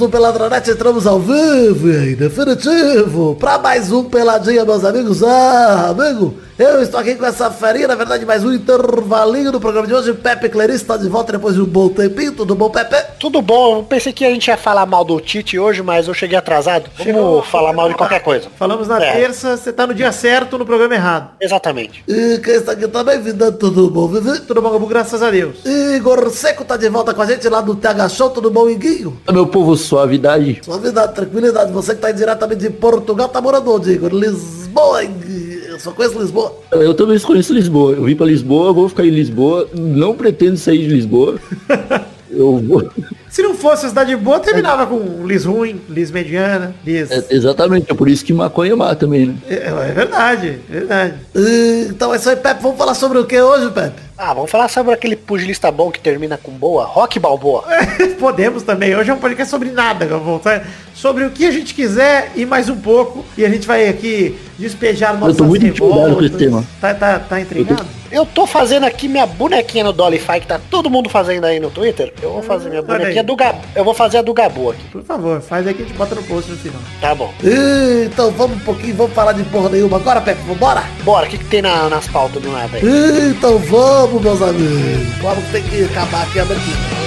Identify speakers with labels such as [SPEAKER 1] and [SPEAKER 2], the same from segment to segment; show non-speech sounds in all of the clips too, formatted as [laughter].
[SPEAKER 1] do Peladranet, entramos ao vivo e definitivo para mais um Peladinha, meus amigos. Ah, amigo, eu estou aqui com essa ferinha, na verdade, mais um intervalinho do programa de hoje. Pepe Clarice está de volta depois de um bom tempinho. Tudo bom, Pepe?
[SPEAKER 2] Tudo bom, eu pensei que a gente ia falar mal do Tite hoje, mas eu cheguei atrasado. Vamos
[SPEAKER 3] Chegou.
[SPEAKER 2] falar mal de qualquer coisa.
[SPEAKER 3] Falamos na
[SPEAKER 2] É.
[SPEAKER 3] terça, você tá no dia certo, no programa errado.
[SPEAKER 2] Exatamente.
[SPEAKER 1] E quem está aqui também, vida, tudo bom, Vivi?
[SPEAKER 3] Tudo bom, Gabu? Graças a Deus.
[SPEAKER 1] Igor Seco tá de volta com a gente lá do TH Show, tudo bom, Iguinho?
[SPEAKER 4] Meu povo, suavidade.
[SPEAKER 1] Suavidade, tranquilidade, você que tá aí diretamente de Portugal, tá morando onde, Igor? Lisboa, Iguinho. Só conheço Lisboa.
[SPEAKER 4] Eu também conheço Lisboa. Eu vim pra Lisboa, vou ficar em Lisboa. Não pretendo sair de Lisboa. [laughs] Eu vou.
[SPEAKER 3] Se não fosse a cidade boa, terminava com Lis ruim, Lis mediana, Lis...
[SPEAKER 4] É, exatamente, é por isso que maconha mata também, né?
[SPEAKER 3] É, é verdade, é verdade.
[SPEAKER 1] E, então é isso aí, Pepe, vamos falar sobre o que hoje, Pepe?
[SPEAKER 2] Ah, vamos falar sobre aquele pugilista bom que termina com boa, Rock Balboa. [laughs]
[SPEAKER 3] Podemos também. Hoje é um podcast sobre nada, tá? Sobre o que a gente quiser e mais um pouco. E a gente vai aqui despejar nossas
[SPEAKER 4] tô muito intimidado com esse tema.
[SPEAKER 3] Tá, tá, tá intrigado?
[SPEAKER 2] Eu tô fazendo aqui minha bonequinha no Dollyfy, que tá todo mundo fazendo aí no Twitter. Eu vou fazer minha
[SPEAKER 3] aí.
[SPEAKER 2] bonequinha do Gabu. Eu vou fazer a do Gabu aqui.
[SPEAKER 3] Por favor, faz aí que a gente bota no post no final.
[SPEAKER 2] Tá bom.
[SPEAKER 1] E, então vamos um pouquinho, vamos falar de porra nenhuma agora, Pepe, vambora?
[SPEAKER 2] Bora, o que, que tem na- nas pautas do nada aí?
[SPEAKER 1] E, então vamos, meus amigos. Vamos ter que acabar aqui a abertura.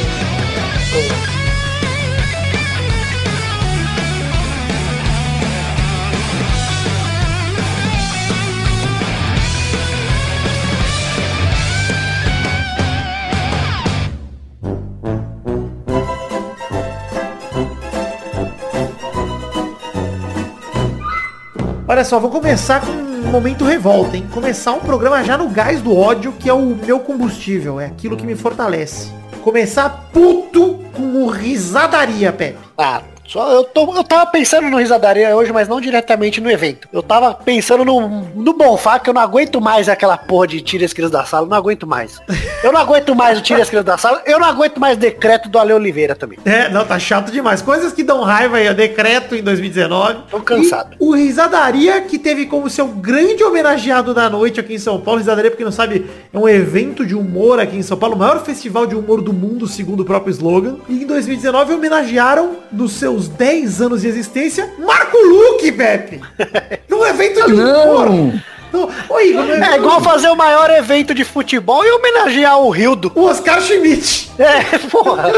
[SPEAKER 3] Olha só, vou começar com momento revolta, hein? Começar um programa já no gás do ódio, que é o meu combustível, é aquilo que me fortalece. Começar puto com risadaria, Pepe.
[SPEAKER 2] Ah, só eu, tô, eu tava pensando no Risadaria hoje, mas não diretamente no evento. Eu tava pensando no, no Bonfá, que eu não aguento mais aquela porra de tira as crianças da sala, eu não aguento mais. Eu não aguento mais o tira as crianças da sala, eu não aguento mais decreto do Ale Oliveira também.
[SPEAKER 3] É, não, tá chato demais. Coisas que dão raiva aí, o decreto em 2019.
[SPEAKER 2] Tô cansado.
[SPEAKER 3] E o Risadaria, que teve como seu grande homenageado da noite aqui em São Paulo. Risadaria, porque não sabe, é um evento de humor aqui em São Paulo, o maior festival de humor do mundo, segundo o próprio slogan. E em 2019 homenagearam, nos seus 10 anos de existência, Marco Luque, Pepe. [laughs] Num evento de humor.
[SPEAKER 4] Não!
[SPEAKER 3] Não, Ô, Igor, não
[SPEAKER 2] É igual fazer o maior evento de futebol e homenagear o Rildo.
[SPEAKER 3] o Oscar Schmidt.
[SPEAKER 2] É, porra.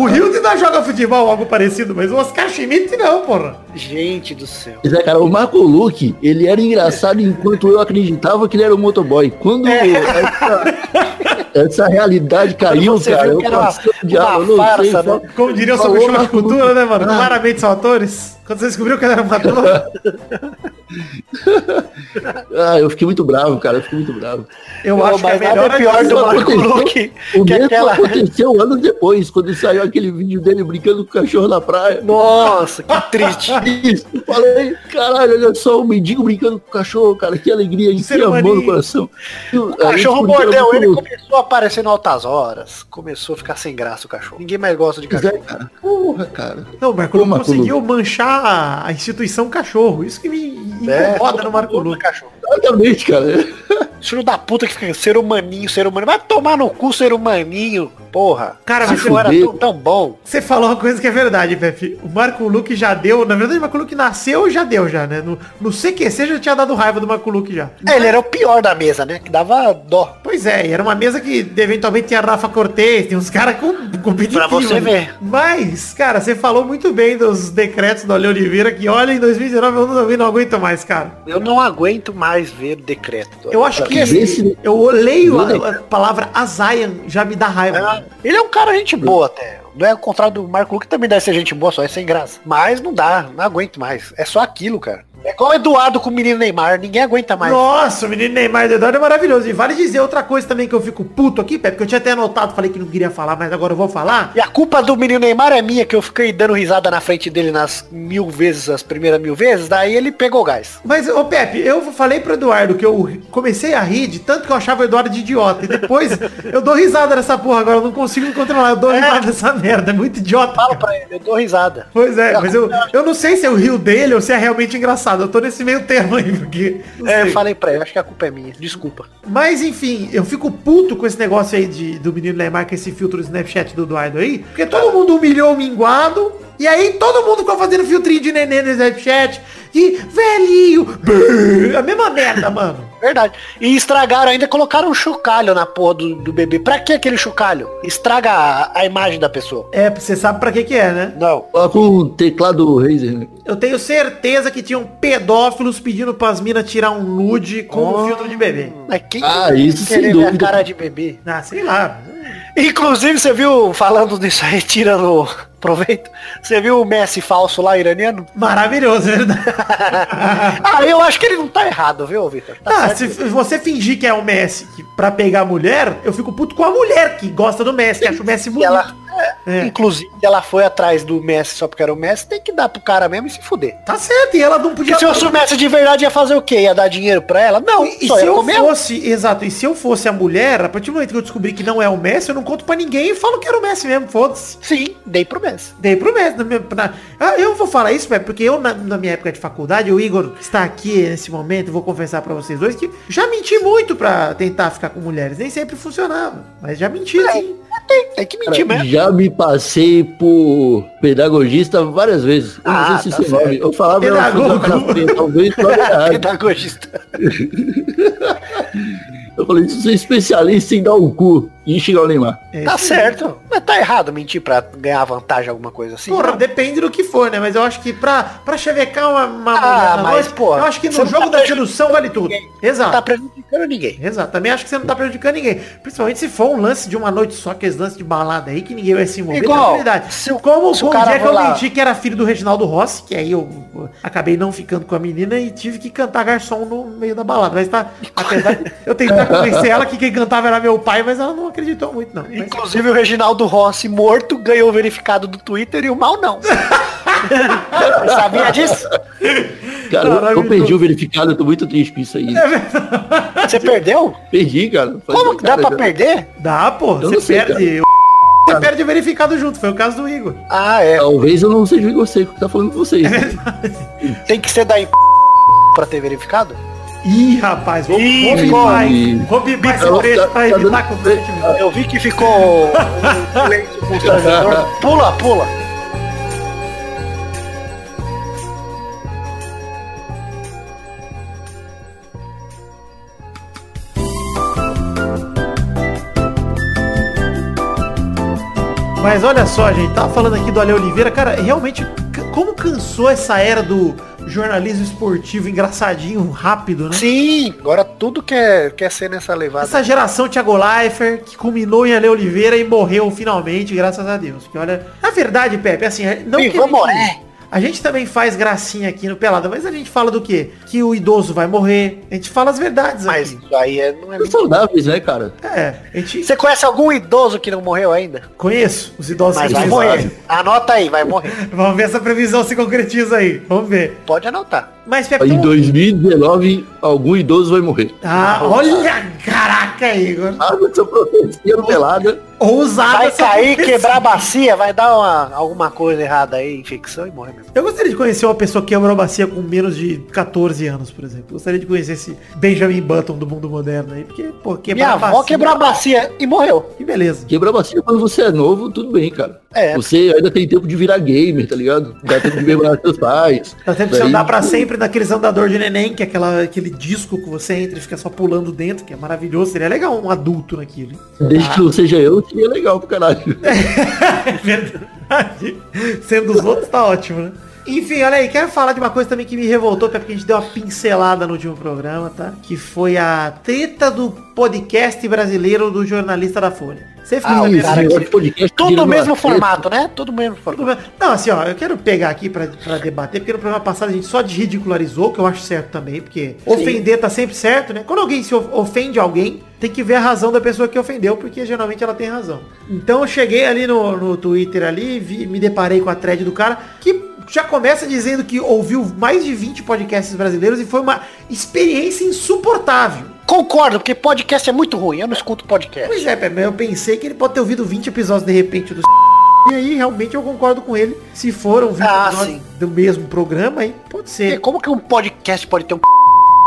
[SPEAKER 3] O Hilde ainda joga futebol, algo parecido, mas o Oscar Schmidt não, porra.
[SPEAKER 2] Gente do céu.
[SPEAKER 4] Mas é, cara, o Marco Luque, ele era engraçado enquanto eu acreditava que ele era um motoboy. Quando essa, essa realidade caiu,
[SPEAKER 2] você
[SPEAKER 4] cara,
[SPEAKER 2] viu
[SPEAKER 4] eu
[SPEAKER 2] que era uma-
[SPEAKER 4] passei o eu não
[SPEAKER 2] farsa,
[SPEAKER 4] sei,
[SPEAKER 2] né?
[SPEAKER 3] Como diria sobre choque de
[SPEAKER 4] Marco
[SPEAKER 3] cultura, né, mano?
[SPEAKER 4] Ah.
[SPEAKER 3] Claramente são atores. Quando você descobriu que ele era um ator, [laughs] [laughs]
[SPEAKER 4] Ah, eu fiquei muito bravo, cara, eu fiquei muito bravo.
[SPEAKER 3] eu
[SPEAKER 2] Não,
[SPEAKER 3] acho que é melhor
[SPEAKER 2] é pior
[SPEAKER 3] a
[SPEAKER 2] do
[SPEAKER 3] gente-
[SPEAKER 2] Marco
[SPEAKER 4] aconteceu-
[SPEAKER 2] Luque [laughs]
[SPEAKER 4] O
[SPEAKER 2] que
[SPEAKER 4] mesmo
[SPEAKER 2] aquela...
[SPEAKER 4] aconteceu anos depois, quando saiu aquele vídeo dele brincando com o cachorro na praia.
[SPEAKER 2] Nossa, que triste. [laughs]
[SPEAKER 4] Isso, eu falei, caralho, olha só, o mendigo brincando com o cachorro, cara, que alegria, que
[SPEAKER 3] Ser
[SPEAKER 4] amor
[SPEAKER 3] humaninho.
[SPEAKER 4] no coração.
[SPEAKER 2] O cachorro mordeu ele e começou a aparecer no altas horas. Começou a ficar sem graça o cachorro. Ninguém mais gosta de
[SPEAKER 4] é,
[SPEAKER 2] cachorro.
[SPEAKER 4] cara. Porra, cara.
[SPEAKER 3] Não, o Marco Luque
[SPEAKER 4] Marco
[SPEAKER 3] conseguiu manchar a- a instituição cachorro. Isso que me
[SPEAKER 2] É,
[SPEAKER 3] incomoda no Marco Luque.
[SPEAKER 2] cachorro.
[SPEAKER 4] Exatamente, cara.
[SPEAKER 2] Filho da puta que fica ser humaninho, ser humano. Vai tomar no cu, ser humaninho. Porra.
[SPEAKER 3] Cara, mas
[SPEAKER 2] Cachorro era tão, tão bom.
[SPEAKER 3] Você falou uma coisa que é verdade, Pepe. O Marco Luque já deu. Na verdade, o Marco Luque nasceu e já deu, já, né? No, no CQC já tinha dado raiva do Marco Luque já.
[SPEAKER 2] É, ele era o pior da mesa, né? Que dava dó.
[SPEAKER 3] Pois é, e era uma mesa que eventualmente tinha Rafa Cortez, tem uns caras com competitivos.
[SPEAKER 2] Pra você ver.
[SPEAKER 3] Mas, cara, você falou muito bem dos decretos do Ale Oliveira, que olha, em 2019 eu não, eu não aguento mais, cara.
[SPEAKER 2] Eu não aguento mais ver decreto.
[SPEAKER 3] Eu acho que
[SPEAKER 4] Esse-
[SPEAKER 3] eu leio a, a palavra Azayan, já me dá raiva.
[SPEAKER 2] É, Ele é um cara gente boa até. Não é o contrário do Marco Luque, também deve ser gente boa, só é sem graça. Mas não dá, não aguento mais. É só aquilo, cara. É igual o Eduardo com o menino Neymar, ninguém aguenta mais.
[SPEAKER 3] Nossa, o menino Neymar do Eduardo é maravilhoso. E vale dizer outra coisa também que eu fico puto aqui, Pepe, que eu tinha até anotado, falei que não queria falar, mas agora eu vou falar.
[SPEAKER 2] E a culpa do menino Neymar é minha, que eu fiquei dando risada na frente dele nas mil vezes, as primeiras mil vezes, daí ele pegou gás.
[SPEAKER 3] Mas, ô Pepe, eu falei pro Eduardo que eu comecei a rir de tanto que eu achava o Eduardo de idiota. E depois [laughs] eu dou risada nessa porra agora, eu não consigo me controlar. Eu dou risada dessa merda, é muito idiota.
[SPEAKER 2] Fala pra ele, eu dou risada.
[SPEAKER 3] Pois é, mas eu, eu não sei se é o rio dele ou se é realmente engraçado. Engraçado. Eu tô nesse meio termo aí, porque.
[SPEAKER 2] É, eu falei pra ele, acho que a culpa é minha. Desculpa.
[SPEAKER 3] Mas enfim, eu fico puto com esse negócio aí de, do menino Neymar, com esse filtro do Snapchat do Eduardo aí. Porque todo mundo humilhou o minguado. E aí todo mundo ficou fazendo filtrinho de neném no Snapchat. De velhinho. A mesma merda, [laughs] mano.
[SPEAKER 2] Verdade. E estragaram ainda, colocaram um chocalho na porra do, do bebê. Pra que aquele chocalho? Estraga a, a imagem da pessoa.
[SPEAKER 3] É, você sabe pra que que é, né?
[SPEAKER 2] Não.
[SPEAKER 4] Coloca o teclado Razer, né?
[SPEAKER 3] Eu tenho certeza que tinham pedófilos pedindo pras minas tirar um nude com
[SPEAKER 2] Oh.
[SPEAKER 3] um filtro de bebê.
[SPEAKER 2] Mas quem
[SPEAKER 4] Ah, isso sem
[SPEAKER 2] querer ver a
[SPEAKER 4] dúvida.
[SPEAKER 2] cara de bebê?
[SPEAKER 3] Ah, sei lá.
[SPEAKER 2] Inclusive, você viu, falando disso aí, tirando proveito, você viu o Messi falso lá, iraniano?
[SPEAKER 3] Maravilhoso, é verdade. [laughs]
[SPEAKER 2] ah, eu acho que ele não tá errado, viu, Vitor? Tá
[SPEAKER 3] Ah, se você fingir que é o Messi que, pra pegar a mulher, eu fico puto com a mulher que gosta do Messi, que acha o Messi bonito.
[SPEAKER 2] ela,
[SPEAKER 3] É.
[SPEAKER 2] Inclusive, ela foi atrás do Messi só porque era o Messi, tem que dar pro cara mesmo e se fuder.
[SPEAKER 3] Tá certo, e ela não podia...
[SPEAKER 2] Porque se fosse o Messi de verdade, ia fazer o quê? Ia dar dinheiro pra ela? Não,
[SPEAKER 3] E
[SPEAKER 2] só
[SPEAKER 3] se
[SPEAKER 2] ia
[SPEAKER 3] eu
[SPEAKER 2] comer.
[SPEAKER 3] fosse, exato, e se eu fosse a mulher, a partir do momento que eu descobri que não é o Messi, eu não conto pra ninguém e falo que era o Messi mesmo, foda-se.
[SPEAKER 2] Sim, dei pro Messi.
[SPEAKER 3] Dei pro Messi. Na minha, na- Ah, eu vou falar isso, velho, porque eu, na, na minha época de faculdade, o Igor está aqui nesse momento, eu vou confessar pra vocês dois, que já menti muito pra tentar ficar com mulheres. Nem sempre funcionava, mas já menti, sim.
[SPEAKER 2] Tem, tem que mentir mesmo.
[SPEAKER 4] Já me passei por pedagogista várias vezes. Eu não
[SPEAKER 2] Ah,
[SPEAKER 4] sei se
[SPEAKER 2] tá
[SPEAKER 4] é nome. Eu falava
[SPEAKER 3] Pedagogo.
[SPEAKER 4] talvez. [laughs]
[SPEAKER 2] Pedagogista. [laughs]
[SPEAKER 4] Eu falei, é especialista em dar o cu xingar o Neymar.
[SPEAKER 3] É
[SPEAKER 2] Tá certo. Mas tá errado mentir pra ganhar vantagem, alguma coisa assim.
[SPEAKER 3] Porra,
[SPEAKER 2] Não.
[SPEAKER 3] depende do que for, né? Mas eu acho que pra, pra chavecar uma, uma
[SPEAKER 2] Ah, mas,
[SPEAKER 3] noite,
[SPEAKER 2] porra,
[SPEAKER 3] eu acho que no
[SPEAKER 2] não
[SPEAKER 3] jogo
[SPEAKER 2] tá
[SPEAKER 3] da sedução vale tudo.
[SPEAKER 2] Não
[SPEAKER 3] Exato.
[SPEAKER 2] tá prejudicando ninguém.
[SPEAKER 3] Exato, também acho que você não tá prejudicando ninguém. Principalmente se for um lance de uma noite só, aqueles lances de balada aí, que ninguém vai se envolver.
[SPEAKER 2] Igual, se o-
[SPEAKER 3] como
[SPEAKER 2] se o
[SPEAKER 3] dia que eu menti que era filho do Reginaldo Rossi, que aí eu, eu acabei não ficando com a menina e tive que cantar garçom no meio da balada. Mas tá, apesar de eu tentar convencer ela que quem cantava era meu pai, mas ela não acreditou muito, não. Mas-
[SPEAKER 2] Inclusive o Reginaldo Rossi morto ganhou o verificado do Twitter e o mal não. [laughs] Sabia disso?
[SPEAKER 4] Cara, eu- eu,
[SPEAKER 3] Maravilhoso.
[SPEAKER 4] perdi o verificado, eu tô muito triste com isso aí.
[SPEAKER 2] Você perdeu?
[SPEAKER 4] Perdi, cara.
[SPEAKER 2] Como que dá
[SPEAKER 4] cara,
[SPEAKER 2] pra
[SPEAKER 4] já.
[SPEAKER 2] perder?
[SPEAKER 3] Dá, pô,
[SPEAKER 4] Eu
[SPEAKER 3] você
[SPEAKER 4] sei,
[SPEAKER 3] perde. Você perde verificado junto, foi o caso do Igor.
[SPEAKER 2] Ah, é.
[SPEAKER 4] Talvez eu não seja o Igor Seco que tá falando com vocês.
[SPEAKER 2] Tem que ser daí pra ter verificado?
[SPEAKER 3] Ih, rapaz, vou,
[SPEAKER 2] Ih,
[SPEAKER 3] vou bipar? Vou bipar esse
[SPEAKER 4] Tá-
[SPEAKER 3] trecho pra
[SPEAKER 4] tá
[SPEAKER 3] evitar
[SPEAKER 4] dando-
[SPEAKER 3] constrangimento.
[SPEAKER 2] Eu vi que ficou silêncio. [laughs] Pula, pula.
[SPEAKER 3] Mas olha só, gente, tava falando aqui do Ale Oliveira, cara, realmente, como cansou essa era do jornalismo esportivo engraçadinho, rápido, né?
[SPEAKER 2] Sim, agora tudo quer, quer ser nessa levada.
[SPEAKER 3] Essa geração Thiago Leifert, que culminou em Ale Oliveira e morreu finalmente, graças a Deus. Porque olha, na verdade, Pepe, assim, não
[SPEAKER 2] Sim,
[SPEAKER 3] que
[SPEAKER 2] vamos, é.
[SPEAKER 3] A gente também faz gracinha aqui no Pelada, mas a gente fala do quê? Que o idoso vai morrer. A gente fala as verdades
[SPEAKER 2] Mas
[SPEAKER 3] aqui.
[SPEAKER 2] aí é, não é
[SPEAKER 4] saudáveis, né, cara?
[SPEAKER 3] É, a gente
[SPEAKER 2] Você conhece algum idoso que não morreu ainda?
[SPEAKER 3] conheço os idosos
[SPEAKER 2] Mas
[SPEAKER 3] que
[SPEAKER 2] vai morrer. Anota aí, vai morrer. [laughs]
[SPEAKER 3] Vamos ver essa previsão se concretiza aí. Vamos ver.
[SPEAKER 2] Pode anotar.
[SPEAKER 3] Mas Pepe,
[SPEAKER 4] Em
[SPEAKER 3] tem um-
[SPEAKER 4] 2019, algum idoso vai morrer.
[SPEAKER 3] Ah, olha, caraca, Igor.
[SPEAKER 4] Ah, essa profecia no pelada.
[SPEAKER 3] Ousada
[SPEAKER 2] Vai cair, quebrar a bacia, vai dar uma, alguma coisa errada aí, infecção e morrer mesmo.
[SPEAKER 3] Eu gostaria de conhecer uma pessoa que quebrou a bacia com menos de 14 anos, por exemplo. Gostaria de conhecer esse Benjamin Button do mundo moderno aí, porque, pô, quebrar
[SPEAKER 2] Minha
[SPEAKER 3] a
[SPEAKER 2] avó
[SPEAKER 3] bacia...
[SPEAKER 2] quebrou a bacia e morreu.
[SPEAKER 3] Que beleza.
[SPEAKER 4] Quebrar a bacia quando você é novo, tudo bem, cara.
[SPEAKER 2] É.
[SPEAKER 4] Você ainda tem tempo de virar gamer, tá ligado? Dá tempo de memorar seus pais.
[SPEAKER 3] Dá tempo de você andar pra sempre naqueles andador de neném, que é aquela, aquele disco que você entra e fica só pulando dentro, que é maravilhoso. Seria legal um adulto naquilo.
[SPEAKER 4] Desde que não seja eu, seria legal pro caralho. [laughs]
[SPEAKER 3] É verdade. Sendo os outros, tá ótimo, né? Enfim, olha aí, quero falar de uma coisa também que me revoltou, até porque a gente deu uma pincelada no último programa, tá? Que foi a treta do podcast brasileiro do jornalista da Folha. Você ficou
[SPEAKER 2] Ah, o
[SPEAKER 3] sabendo?
[SPEAKER 2] cara que-
[SPEAKER 4] podcast virando
[SPEAKER 2] no mesmo
[SPEAKER 4] treta.
[SPEAKER 2] formato, né? Tudo no mesmo formato.
[SPEAKER 3] Não, assim, ó, eu quero pegar aqui pra, pra debater, porque no programa passado a gente só ridicularizou, que eu acho certo também, porque ofender tá sempre certo, né? Quando alguém se of- ofende alguém, tem que ver a razão da pessoa que ofendeu, porque geralmente ela tem razão. Então eu cheguei ali no, no Twitter ali, vi- me deparei com a thread do cara, que já começa dizendo que ouviu mais de 20 podcasts brasileiros e foi uma experiência insuportável.
[SPEAKER 2] Concordo, porque podcast é muito ruim. Eu não escuto podcast.
[SPEAKER 3] Pois é, Pepe, eu pensei que ele pode ter ouvido 20 episódios de repente do E aí, realmente, eu concordo com ele. Se foram 20
[SPEAKER 2] Ah,
[SPEAKER 3] episódios do mesmo programa, aí pode
[SPEAKER 2] E
[SPEAKER 3] ser.
[SPEAKER 2] Como que um podcast pode ter um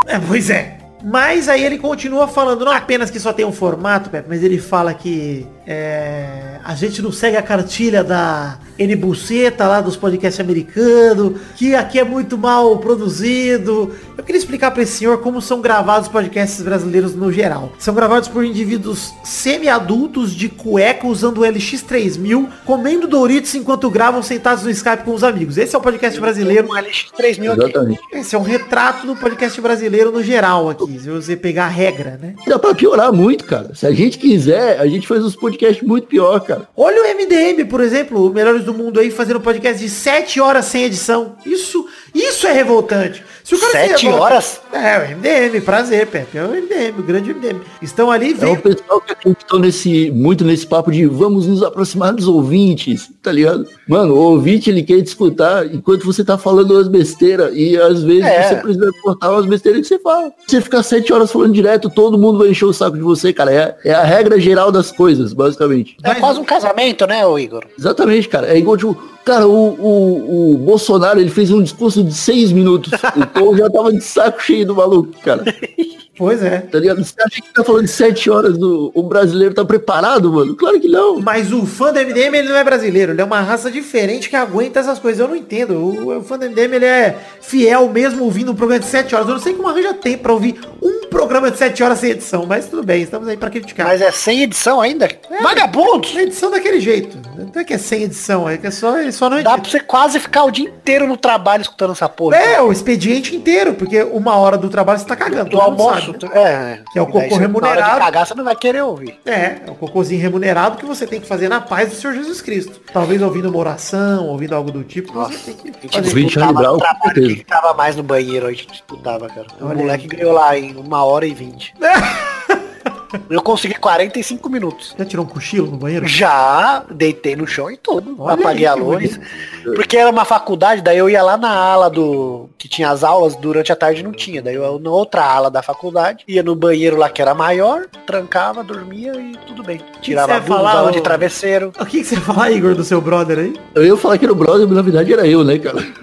[SPEAKER 3] É, pois é. Mas aí ele continua falando, não apenas que só tem um formato, Pepe, mas ele fala que é, a gente não segue a cartilha da N Buceta lá dos podcasts americanos, que aqui é muito mal produzido. Eu queria explicar para esse senhor como são gravados os podcasts brasileiros no geral. São gravados por indivíduos semi-adultos de cueca usando o LX3000, comendo Doritos enquanto gravam sentados no Skype com os amigos. Esse é o podcast brasileiro.
[SPEAKER 2] um LX3000 aqui?
[SPEAKER 3] Esse é um retrato do podcast brasileiro no geral aqui, se você pegar a regra, né?
[SPEAKER 4] Dá pra piorar muito, cara. Se a gente quiser, a gente faz uns podcasts muito pior, cara.
[SPEAKER 3] Olha o MDM, por exemplo, o Melhores do Mundo aí, fazendo podcast de 7 horas sem edição. Isso, isso é revoltante. Se o cara se
[SPEAKER 2] Sete horas?
[SPEAKER 3] É, o MDM, prazer, Pepe. É o MDM, o grande MDM. Estão ali,
[SPEAKER 4] É
[SPEAKER 3] vem.
[SPEAKER 4] o pessoal que acreditou nesse, muito nesse papo de vamos nos aproximar dos ouvintes, tá ligado? Mano, o ouvinte ele quer te escutar enquanto você tá falando umas besteiras e às vezes
[SPEAKER 2] É.
[SPEAKER 4] você precisa cortar umas besteiras que você fala. Você ficar sete horas falando direto, todo mundo vai encher o saco de você, cara. É, é a regra geral das coisas, basicamente.
[SPEAKER 2] É quase um casamento, né, Igor?
[SPEAKER 4] Exatamente, cara. É igual, tipo, cara, o, o, o Bolsonaro, ele fez um discurso de seis minutos. [laughs] povo já tava de saco cheio do maluco, cara. [laughs]
[SPEAKER 3] Pois é.
[SPEAKER 4] Tá ligado? Você acha que tá falando de sete horas, do, o brasileiro tá preparado, mano? Claro que não.
[SPEAKER 3] Mas o fã do MDM, ele não é brasileiro. Ele é uma raça diferente que aguenta essas coisas. Eu não entendo. O, o fã do MDM, ele é fiel mesmo ouvindo um programa de 7 horas. Eu não sei como arranja tempo pra ouvir um programa de 7 horas sem edição. Mas tudo bem, estamos aí pra criticar.
[SPEAKER 2] Mas é sem edição ainda? Vagabundos!
[SPEAKER 3] A edição daquele jeito. Não é que é sem edição, é que é só, ele só não
[SPEAKER 2] Dá
[SPEAKER 3] edita.
[SPEAKER 2] pra você quase ficar o dia inteiro no trabalho escutando essa porra.
[SPEAKER 3] É, o expediente inteiro, porque uma hora do trabalho você tá cagando.
[SPEAKER 2] do almoço.
[SPEAKER 3] Sabe, né?
[SPEAKER 2] É.
[SPEAKER 3] Que é o cocô remunerado.
[SPEAKER 2] cagar, você não vai querer ouvir.
[SPEAKER 3] É, é o cocôzinho remunerado que você tem que fazer na paz do Senhor Jesus Cristo. Talvez ouvindo uma oração, ouvindo algo do tipo, você tem que
[SPEAKER 2] A gente
[SPEAKER 3] fazer.
[SPEAKER 4] Ouvinte
[SPEAKER 2] disputava
[SPEAKER 4] Charlie Brown,
[SPEAKER 2] no
[SPEAKER 4] com
[SPEAKER 2] trabalho,
[SPEAKER 4] certeza.
[SPEAKER 2] quem tava mais no banheiro, a gente disputava, cara. O
[SPEAKER 3] Olha
[SPEAKER 2] moleque
[SPEAKER 3] aí.
[SPEAKER 2] ganhou lá em uma hora e vinte. [laughs] Eu consegui 45 minutos.
[SPEAKER 3] Já tirou um cochilo no banheiro?
[SPEAKER 2] Já deitei no chão e tudo.
[SPEAKER 3] Olha
[SPEAKER 2] apaguei
[SPEAKER 3] aí,
[SPEAKER 2] a luz. Porque era uma faculdade, daí eu ia lá na ala do. que tinha as aulas, durante a tarde não tinha. Daí eu na outra ala da faculdade, ia no banheiro lá que era maior, trancava, dormia e tudo bem. Tirava
[SPEAKER 3] você
[SPEAKER 2] a blusa, de travesseiro.
[SPEAKER 3] O que, que você ia falar, Igor, do seu brother aí?
[SPEAKER 4] Eu ia falar que era o brother, mas na verdade era eu, né, cara? [laughs]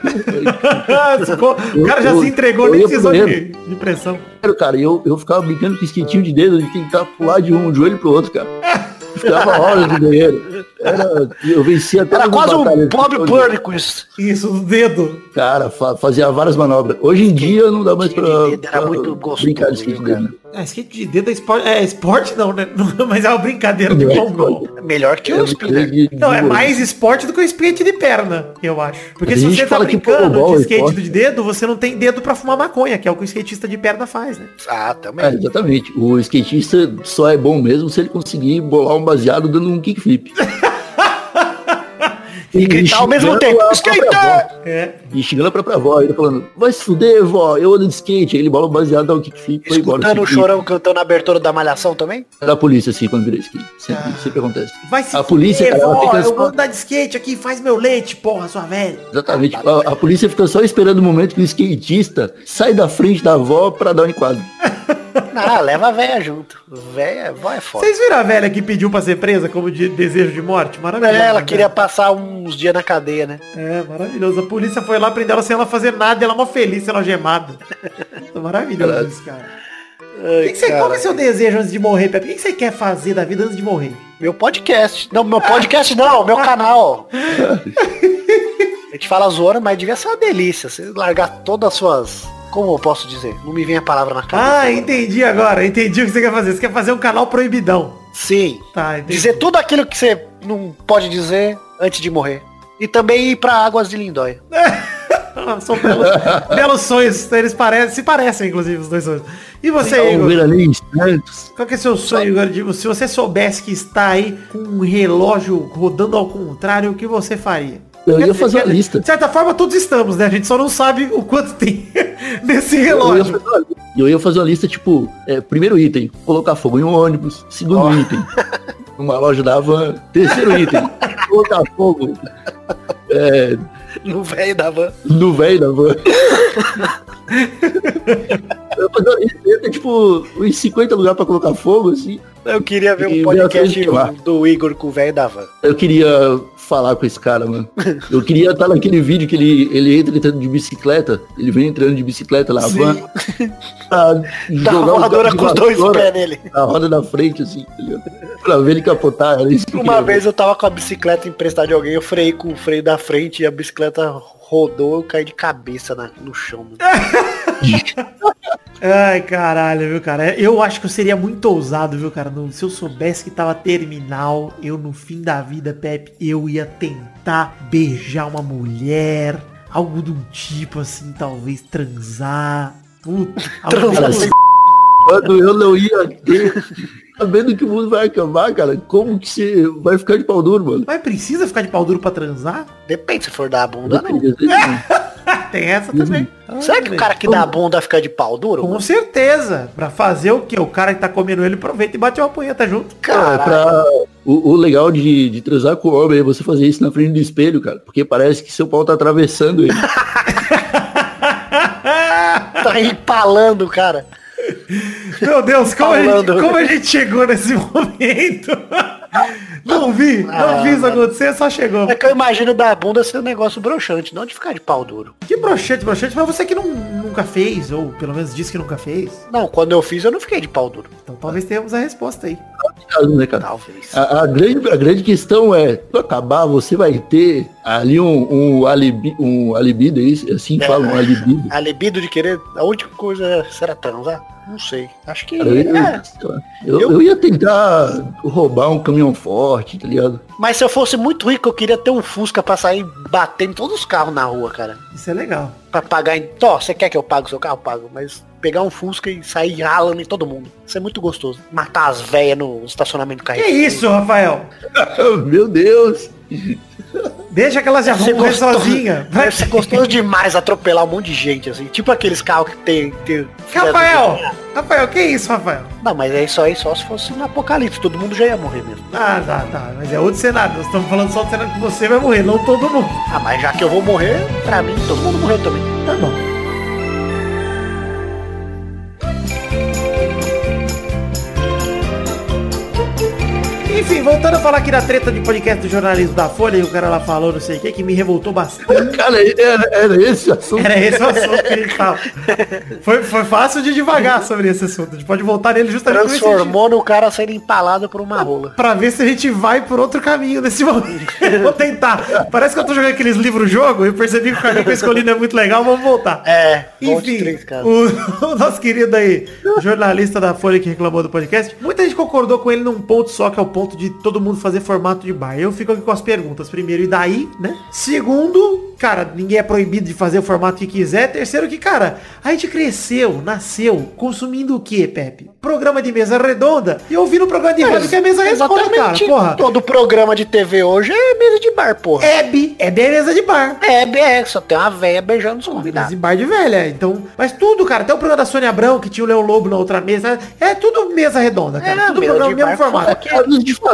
[SPEAKER 3] O cara já
[SPEAKER 4] Eu-
[SPEAKER 3] se entregou,
[SPEAKER 4] eu
[SPEAKER 3] nem precisou de, de pressão.
[SPEAKER 4] Cara, eu, eu ficava brincando com esquentinho de dedo, de tentar pular de um joelho pro outro, cara. [laughs] Ficava horas no banheiro. Era, eu vencia até
[SPEAKER 2] Era
[SPEAKER 4] as
[SPEAKER 2] quase um. Bob Burr isso.
[SPEAKER 3] Isso, no dedo.
[SPEAKER 4] Cara, fa- fazia várias manobras. Hoje em dia não dá mais pra,
[SPEAKER 2] de dedo era
[SPEAKER 4] pra
[SPEAKER 2] muito gostoso,
[SPEAKER 4] brincar de skate de dedo. né?
[SPEAKER 3] É, skate de dedo é esporte, é esporte não, né? [laughs] Mas é uma brincadeira de
[SPEAKER 4] é
[SPEAKER 3] bom gol.
[SPEAKER 2] Melhor que
[SPEAKER 4] É
[SPEAKER 2] o spinner.
[SPEAKER 4] de- de-
[SPEAKER 3] Não, é mais esporte do que o skate de perna, eu acho. Porque se você tá
[SPEAKER 4] fala que
[SPEAKER 3] brincando de
[SPEAKER 4] é
[SPEAKER 3] skate
[SPEAKER 4] esporte.
[SPEAKER 3] de dedo, você não tem dedo pra fumar maconha, que é o que o skatista de perna faz, né?
[SPEAKER 2] Ah, também.
[SPEAKER 4] É, exatamente. O skatista só é bom mesmo se ele conseguir bolar um baseado dando um kickflip. [laughs]
[SPEAKER 2] E gritar ao mesmo tempo.
[SPEAKER 4] a
[SPEAKER 2] Skater!
[SPEAKER 3] É.
[SPEAKER 4] E xingando a própria avó, ele falando, vai se fuder, vó, eu ando de skate. Aí ele bola um baseado, dá um kickflip, foi embora.
[SPEAKER 2] Escutando o chorão cantando a abertura da malhação também?
[SPEAKER 4] Da polícia, assim, quando vira skate. Sempre, sempre acontece.
[SPEAKER 3] Vai se
[SPEAKER 4] A polícia,
[SPEAKER 3] fuder,
[SPEAKER 4] cara,
[SPEAKER 3] vó,
[SPEAKER 4] fica
[SPEAKER 3] eu vou andar de skate aqui, faz meu leite, porra, sua velha.
[SPEAKER 4] Exatamente. A, a polícia fica só esperando o momento que o skatista sai da frente da avó pra dar um enquadro. [laughs]
[SPEAKER 2] Ah, leva a véia junto. Véia, vó é foda.
[SPEAKER 3] Vocês viram a velha que pediu pra ser presa como de desejo de morte? Maravilhoso.
[SPEAKER 2] É, ela
[SPEAKER 3] né?
[SPEAKER 2] queria passar uns dias na cadeia, né?
[SPEAKER 3] É, maravilhoso. A polícia foi lá prender ela sem ela fazer nada ela mó feliz sendo algemada. [laughs] maravilhoso
[SPEAKER 4] Caralho.
[SPEAKER 3] isso, cara. O que que você, qual é o seu desejo antes de morrer, Pepe? O que você quer fazer da vida antes de morrer?
[SPEAKER 2] Meu podcast. Não, meu podcast não, meu canal. [laughs] A gente fala zoando, mas devia ser uma delícia. Você largar todas as suas. Como eu posso dizer? Não me vem a palavra na cabeça.
[SPEAKER 3] Ah, entendi agora. Entendi o que você quer fazer. Você quer fazer um canal proibidão.
[SPEAKER 2] Sim.
[SPEAKER 3] Tá.
[SPEAKER 2] Dizer tudo aquilo que você não pode dizer antes de morrer. E também ir pra Águas de Lindóia. [laughs]
[SPEAKER 3] São belos, belos sonhos. Eles parecem, se parecem, inclusive, os dois sonhos. E você, Igor? Qual que é seu sonho, Igor? Se você soubesse que está aí com um relógio rodando ao contrário, o que você faria?
[SPEAKER 4] Eu ia fazer uma lista.
[SPEAKER 3] De certa forma, todos estamos, né? A gente só não sabe o quanto tem [laughs] nesse
[SPEAKER 4] Eu ia,
[SPEAKER 3] relógio.
[SPEAKER 4] uma, eu ia fazer uma lista, tipo, é, primeiro item, colocar fogo em um ônibus. Segundo item, numa loja da van. Terceiro item, [laughs] colocar fogo é,
[SPEAKER 2] No velho da van.
[SPEAKER 4] no velho da van. Eu tipo, uns 50 lugares pra colocar fogo, assim.
[SPEAKER 2] Eu queria ver um podcast do Igor com o velho da van.
[SPEAKER 4] Eu queria falar com esse cara, mano. Eu queria estar naquele vídeo que ele, ele entra entrando de bicicleta, ele vem entrando de bicicleta lá, van, pra [laughs]
[SPEAKER 2] voadora com os dois pés nele.
[SPEAKER 4] na roda da frente, assim, ligado? Pra ver ele capotar. Era isso
[SPEAKER 2] Uma vez eu tava com a bicicleta emprestada de alguém, eu freiei com o freio da frente e a bicicleta rodou, eu caí de cabeça na- no chão. mano. [laughs]
[SPEAKER 3] Ai, caralho, viu, cara? Eu acho que eu seria muito ousado, viu, cara? No- se eu soubesse que tava terminal, eu no fim da vida, Pepe, eu ia tentar beijar uma mulher, algo do tipo assim, talvez transar. Puta,
[SPEAKER 4] Cara,
[SPEAKER 3] assim.
[SPEAKER 4] Quando eu não ia ter, sabendo que o mundo vai acabar, cara, como que você vai ficar de pau duro, mano?
[SPEAKER 3] Mas precisa ficar de pau duro pra transar?
[SPEAKER 2] Depende se for dar a bunda, não. [laughs]
[SPEAKER 3] Tem essa também.
[SPEAKER 2] Será que o cara que dá a bunda fica de pau duro?
[SPEAKER 3] Com certeza. Pra fazer o quê? O cara que tá comendo ele aproveita e bate uma punheta junto.
[SPEAKER 4] Cara,
[SPEAKER 2] Caralho.
[SPEAKER 4] pra... o, o legal de, de transar com o homem é você fazer isso na frente do espelho, cara. Porque parece que seu pau tá atravessando ele. [laughs]
[SPEAKER 2] Tá empalando, cara.
[SPEAKER 3] Meu Deus, como, a gente, como a gente chegou nesse momento? Não vi, não vi isso acontecer, só chegou.
[SPEAKER 2] É que eu imagino dar a bunda ser um negócio broxante, não de ficar de pau duro.
[SPEAKER 3] Que broxante, broxante, mas você que não, nunca fez, ou pelo menos disse que nunca fez.
[SPEAKER 2] Não, quando eu fiz eu não fiquei de pau duro.
[SPEAKER 3] Então talvez tenhamos a resposta aí.
[SPEAKER 2] Talvez.
[SPEAKER 4] A, a grande, a grande questão é, quando acabar, você vai ter ali um, um, alibi, um alibido, é isso? Assim
[SPEAKER 2] É.
[SPEAKER 4] fala, um alibido.
[SPEAKER 2] A libido de querer, a única coisa será transar? Não sei. Acho que
[SPEAKER 4] Cara, eu,
[SPEAKER 2] é.
[SPEAKER 4] eu,
[SPEAKER 2] Eu-
[SPEAKER 4] eu ia tentar roubar um caminhão forte, tá ligado?
[SPEAKER 2] Mas se eu fosse muito rico, eu queria ter um Fusca pra sair batendo em todos os carros na rua, cara.
[SPEAKER 3] Isso é legal.
[SPEAKER 2] Pra pagar em. Tó, você quer que eu pague o seu carro? Eu pago. Mas pegar um Fusca e sair ralando em todo mundo. Isso é muito gostoso. Matar as velhas no estacionamento do carro.
[SPEAKER 3] Que isso, Rafael? [laughs]
[SPEAKER 4] Meu Deus!
[SPEAKER 3] Deixa que elas já vão
[SPEAKER 2] gostou-
[SPEAKER 3] sozinha. Vai-
[SPEAKER 2] ser gostoso demais atropelar um monte de gente, assim. Tipo aqueles carros que tem. tem
[SPEAKER 3] Rafael! Rafael, que isso, Rafael?
[SPEAKER 2] Não, mas é isso aí só se fosse um apocalipse. Todo mundo já ia morrer mesmo.
[SPEAKER 3] Ah, tá, tá. Mas é outro cenário. Nós estamos falando só do cenário que você vai morrer, não todo mundo.
[SPEAKER 2] Ah, mas já que eu vou morrer, pra mim, todo mundo morreu também.
[SPEAKER 3] Tá bom. Enfim, voltando a falar aqui da treta de podcast do jornalismo da Folha, e o cara lá falou não sei o que, que me revoltou bastante.
[SPEAKER 4] Cara, era, era esse o assunto.
[SPEAKER 3] Era esse o assunto que a gente tava. Foi, foi fácil de devagar sobre esse assunto. A gente pode voltar nele justamente.
[SPEAKER 2] Transformou no cara sendo empalado por uma rola.
[SPEAKER 3] Pra ver se a gente vai por outro caminho nesse momento. Vou tentar. Parece que eu tô jogando aqueles livros-jogo e percebi que o caminho que eu escolhi não é muito legal, vamos voltar.
[SPEAKER 2] É,
[SPEAKER 3] Enfim,
[SPEAKER 2] três,
[SPEAKER 3] o, [laughs] o nosso querido aí, jornalista da Folha que reclamou do podcast, muita gente concordou com ele num ponto só, que é o ponto de todo mundo fazer formato de bar. Eu fico aqui com as perguntas. Primeiro, e daí, né? Segundo, cara, ninguém é proibido de fazer o formato que quiser. Terceiro, que, cara, a gente cresceu, nasceu, consumindo o quê, Pepe? Programa de mesa redonda e ouvindo o programa de rádio que é mesa redonda, cara, porra.
[SPEAKER 2] Todo programa de TV hoje é mesa de bar, porra.
[SPEAKER 3] Hebe, Hebe é mesa de bar.
[SPEAKER 2] É, é, só tem uma véia beijando os
[SPEAKER 3] Mesa
[SPEAKER 2] convidados.
[SPEAKER 3] de bar de velha, então. Mas tudo, cara. Até o programa da Sônia Abrão, que tinha o Leão Lobo na outra mesa. É tudo mesa redonda, cara.
[SPEAKER 2] É,
[SPEAKER 3] tudo
[SPEAKER 2] mesa
[SPEAKER 3] programa mesmo formato.